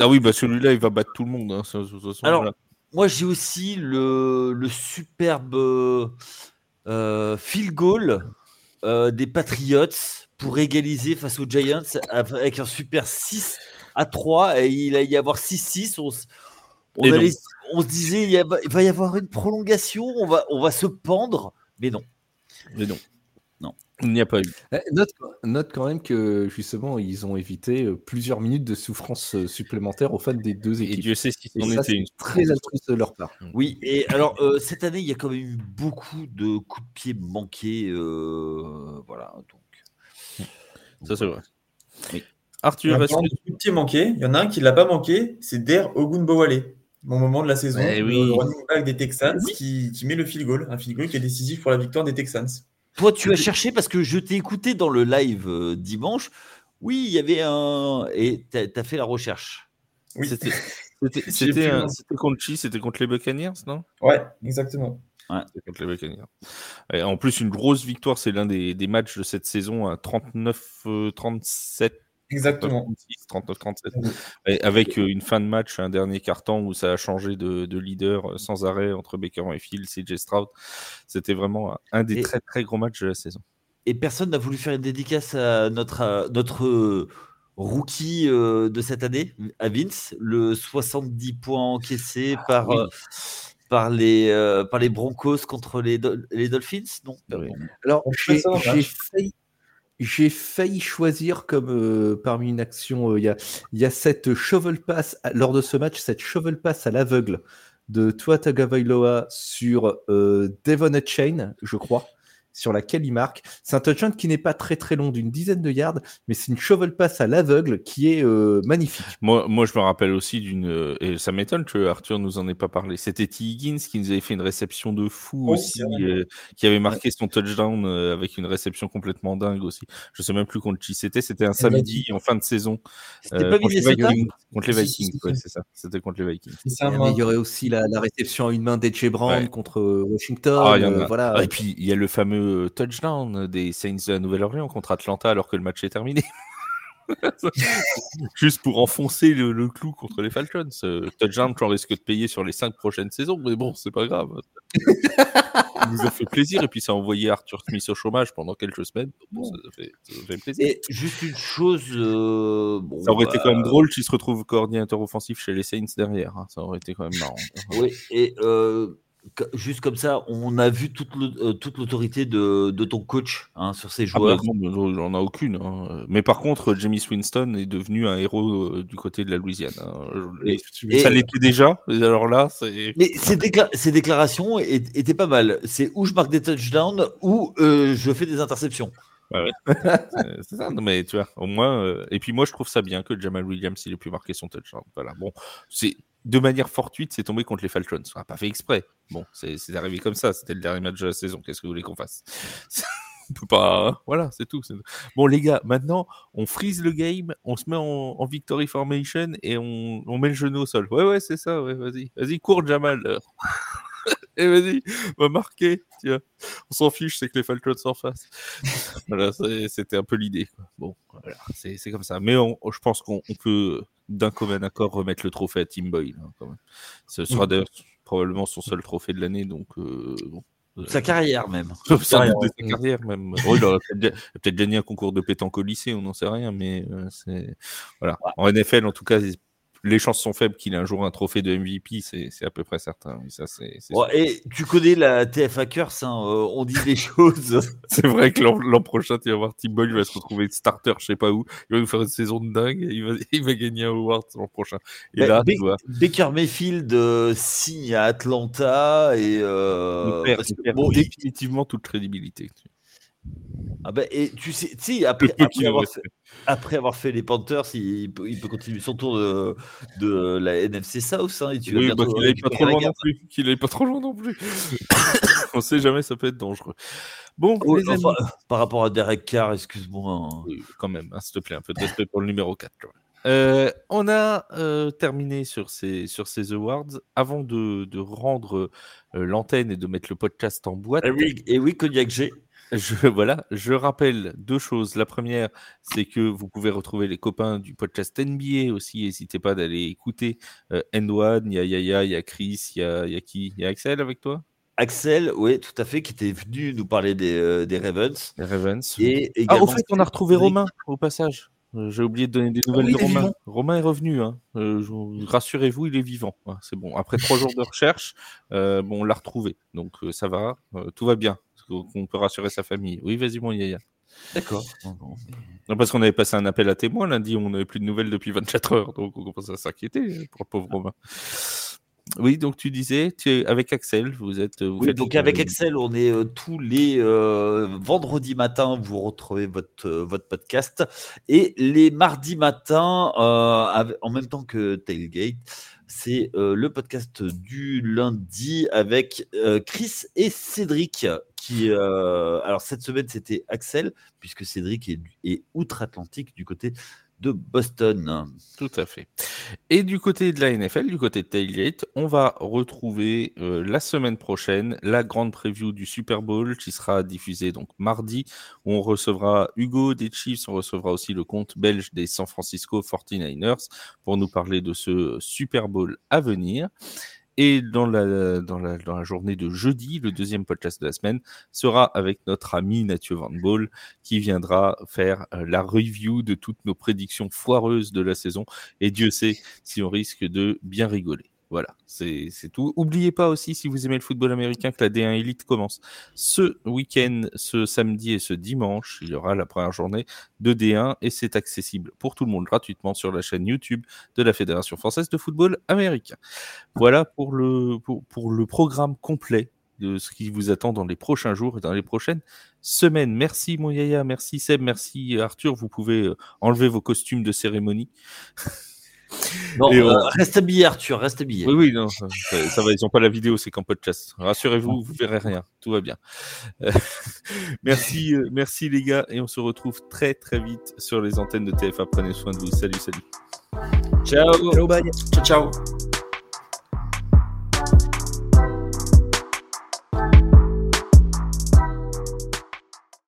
Ah oui, bah celui-là, il va battre tout le monde. hein, ça, de toute façon, Alors, voilà. moi, j'ai aussi le, le superbe euh, field goal euh, des Patriots pour égaliser face aux Giants avec un super 6 à 3 et il allait y avoir 6-6. On, on, Et allait- on se disait il, y a- il va y avoir une prolongation, on va, on va se pendre, mais non. Mais non. Non. Il n'y a pas eu. Eh, Note, note quand même que justement, ils ont évité euh, plusieurs minutes de souffrance euh, supplémentaire aux fans des deux Et équipes. Dieu sait Et c'en ça, était c'est une. très altruiste de leur part. Oui, et alors euh, cette année, il y a quand même eu beaucoup de coups de pied manqués. euh, voilà, donc. Ça, c'est vrai. Oui. Arthur, En que de coups de pied manqués, il y en a un qui l'a pas manqué, c'est Der Ogunbowale. Mon moment de la saison, Eh le oui. running back des Texans qui, qui met le field goal, un field goal qui est décisif pour la victoire des Texans. Toi, tu as cherché parce que je t'ai écouté dans le live euh, dimanche. Oui, il y avait un. Et tu as, fait la recherche. Oui, le c'était contre qui? C'était contre les Buccaneers, non? Ouais, exactement. C'était contre les Buccaneers. Et en plus, une grosse victoire. C'est l'un des, des matchs de cette saison à 39-37. Exactement. 39-37. Et Avec euh, une fin de match, un dernier carton où ça a changé de, de leader euh, sans arrêt entre Baker Mayfield, CJ Stroud. C'était vraiment un des Et- très très gros matchs de la saison. Et personne n'a voulu faire une dédicace à notre, à notre euh, rookie euh, de cette année, à Vince, le 70 points encaissés par, oui. Euh, par, les, euh, par les Broncos contre les, Dol- les Dolphins. Non, Oui. Alors, j'ai failli, j'ai failli choisir comme euh, parmi une action, euh, il y, a, il y a cette shovel pass à- lors de ce match, cette shovel pass à l'aveugle de Tua Tagovailoa sur euh, Devon Chain, je crois, sur laquelle il marque. C'est un touchdown qui n'est pas très très long, d'une dizaine de yards, mais c'est une shovel pass à l'aveugle qui est euh, magnifique. Moi, moi, je me rappelle aussi d'une. euh, Et ça m'étonne que Arthur nous en ait pas parlé. C'était T. Higgins qui nous avait fait une réception de fou Oh, aussi, euh, qui avait marqué son touchdown euh, avec une réception complètement dingue aussi. Je sais même plus contre qui c'était. C'était un samedi en fin de saison. C'était euh, pas contre, les Vikings, contre les Si, si, Vikings, si, ouais, si. c'est ça. C'était contre les Vikings. Il y aurait aussi la, la réception à une main d'Edge Brown Ouais. contre Washington. Ah, il y en euh, a. voilà. Ah, et puis, il y a le fameux touchdown des Saints de la Nouvelle-Orléans contre Atlanta alors que le match est terminé. Juste pour enfoncer le, le clou contre les Falcons. Euh, touchdown qu'on risque de payer sur les cinq prochaines saisons, mais bon, c'est pas grave. Ça nous a fait plaisir et puis ça a envoyé Arthur Smith au chômage pendant quelques semaines. Bon, ça, fait, ça fait plaisir. Et juste une chose. euh, bon, ça aurait été bah, quand même drôle s'il se retrouve coordinateur offensif chez les Saints derrière. hein. Ça aurait été quand même marrant. Oui, et euh, juste comme ça, on a vu toute euh, l'autorité de, de ton coach hein, sur ces Ah bah joueurs. non, non, j'en ai aucune. hein. Mais par contre, Jamie Winston est devenu un héros euh, du côté de la Louisiane. hein. Et- Et ça l'était déjà. Alors là. Mais ces, décla- ces déclarations étaient pas mal. C'est où je marque des touchdowns ou euh, je fais des interceptions. C'est c'est ça, non, mais tu vois, au moins. euh, Et puis moi, je trouve ça bien que Jamal Williams il ait pu marquer son touchdown. Voilà, bon, c'est de manière fortuite, c'est tombé contre les Falcons. On n'a pas fait exprès. Bon, c'est arrivé comme ça. C'était le dernier match de la saison. Qu'est-ce que vous voulez qu'on fasse? On peut pas. Voilà, c'est tout. Bon, les gars, maintenant, on freeze le game, on se met en, victory formation et on, on met le genou au sol. Ouais, ouais, c'est ça. Vas-y, vas-y, cours, Jamal. Et vas-y, va marquer. On s'en fiche, c'est que les Falcons s'en fassent. voilà, c'était un peu l'idée. Bon, voilà, c'est comme ça. Mais je pense qu'on on peut, d'un commun accord, remettre le trophée à Tim Boyle. hein, quand même. Ce sera d'ailleurs probablement son seul trophée de l'année. Donc, euh, bon. Sa carrière même. sans carrière, doute de sa carrière même. Oh, il aura peut-être ga- peut-être gagné un concours de pétanque au lycée, on n'en sait rien, mais euh, c'est voilà. En NFL, en tout cas, les chances sont faibles qu'il ait un jour un trophée de MVP, c'est c'est à peu près certain. Oui, ça, c'est c'est Bon, sûr. et tu connais la TFA Curse, hein, euh, on dit des choses. C'est vrai que l'an prochain, tu vas voir Tim Boyle, il va se retrouver starter, je sais pas où. Il va nous faire une saison de dingue et il va, il va gagner un award l'an prochain. Et Bah, là, tu vois, Baker Mayfield euh, signe à Atlanta et euh, perd, parce que, bon, il- définitivement toute crédibilité. Ah bah, et tu sais, Le après, avoir fait, après avoir fait les Panthers, il, il peut, continuer son tour de, de la NFC South. hein, et tu Oui, bah, qu'il pas trop loin non plus. Qu'il aille pas trop loin non plus. On sait jamais, ça peut être dangereux. Bon, les amis. par rapport à Derek Carr, excuse-moi. hein. Oui, quand même, hein, s'il te plaît, un peu de respect pour le numéro 4. quand même. Euh, on a euh, terminé sur ces, sur ces awards. Avant de, de rendre euh, l'antenne et de mettre le podcast en boîte, Et oui, et oui, Cognac G. Je, voilà, je rappelle deux choses. La première, c'est que vous pouvez retrouver les copains du podcast NBA aussi. N'hésitez pas d'aller écouter euh, N1. Il y a Yaya, il y a Chris, il y a, il y a qui? Il y a Axel avec toi? Axel, oui, tout à fait, qui était venu nous parler des, euh, des Ravens. Les Ravens. Et Ah, au fait, on a retrouvé. Romain au passage. Euh, J'ai oublié de donner des nouvelles oui, de Romain. vivant. Romain est revenu. Hein. Euh, Rassurez-vous, il est vivant. Ouais, c'est bon. Après trois jours de recherche, bon, on l'a retrouvé. Donc ça va. Tout va bien. On peut rassurer sa famille. Oui, vas-y, mon Yaya. D'accord. Non, parce qu'on avait passé un appel à témoins lundi, on n'avait plus de nouvelles depuis 24 heures, donc on commence à s'inquiéter pour le pauvre Romain. Oui, donc tu disais, tu es avec Axel, vous êtes. Vous Oui, donc avec euh, Excel, on est euh, tous les euh, vendredis matins, vous retrouvez votre, euh, votre podcast. Et les mardis matins, en même temps que Tailgate, c'est le podcast du lundi avec Chris et Cédric. Euh, alors cette semaine, c'était Axel, puisque Cédric est, est outre-Atlantique du côté de Boston. Tout à fait. Et du côté de la NFL, du côté de Tailgate, on va retrouver euh, la semaine prochaine la grande preview du Super Bowl qui sera diffusée donc mardi. Où on recevra Hugo des Chiefs, on recevra aussi le compte belge des San Francisco 49ers pour nous parler de ce Super Bowl à venir. Et dans la, dans, la, dans la journée de jeudi, le deuxième podcast de la semaine sera avec notre ami Mathieu Van Ball qui viendra faire euh, la review de toutes nos prédictions foireuses de la saison. Et Dieu sait si on risque de bien rigoler. Voilà, c'est tout. Oubliez pas aussi, si vous aimez le football américain, que la D1 Elite commence ce week-end, ce samedi et ce dimanche. Il y aura la première journée de D1 et c'est accessible pour tout le monde gratuitement sur la chaîne YouTube de la Fédération française de football américain. Voilà pour le, le programme complet de ce qui vous attend dans les prochains jours et dans les prochaines semaines. Merci mon Yaya, merci Seb, merci Arthur. Vous pouvez euh, enlever vos costumes de cérémonie. Euh, on- reste habillé, Arthur, reste habillé. Oui, oui, non, ça, ça- ça va, ils n'ont pas la vidéo, c'est qu'en podcast. Rassurez-vous, vous verrez rien, tout va bien. Euh, merci, euh, merci les gars, et on se retrouve très très vite sur les antennes de TFA. Prenez soin de vous. Salut, salut. Ciao. Ciao, bye. Ciao, ciao.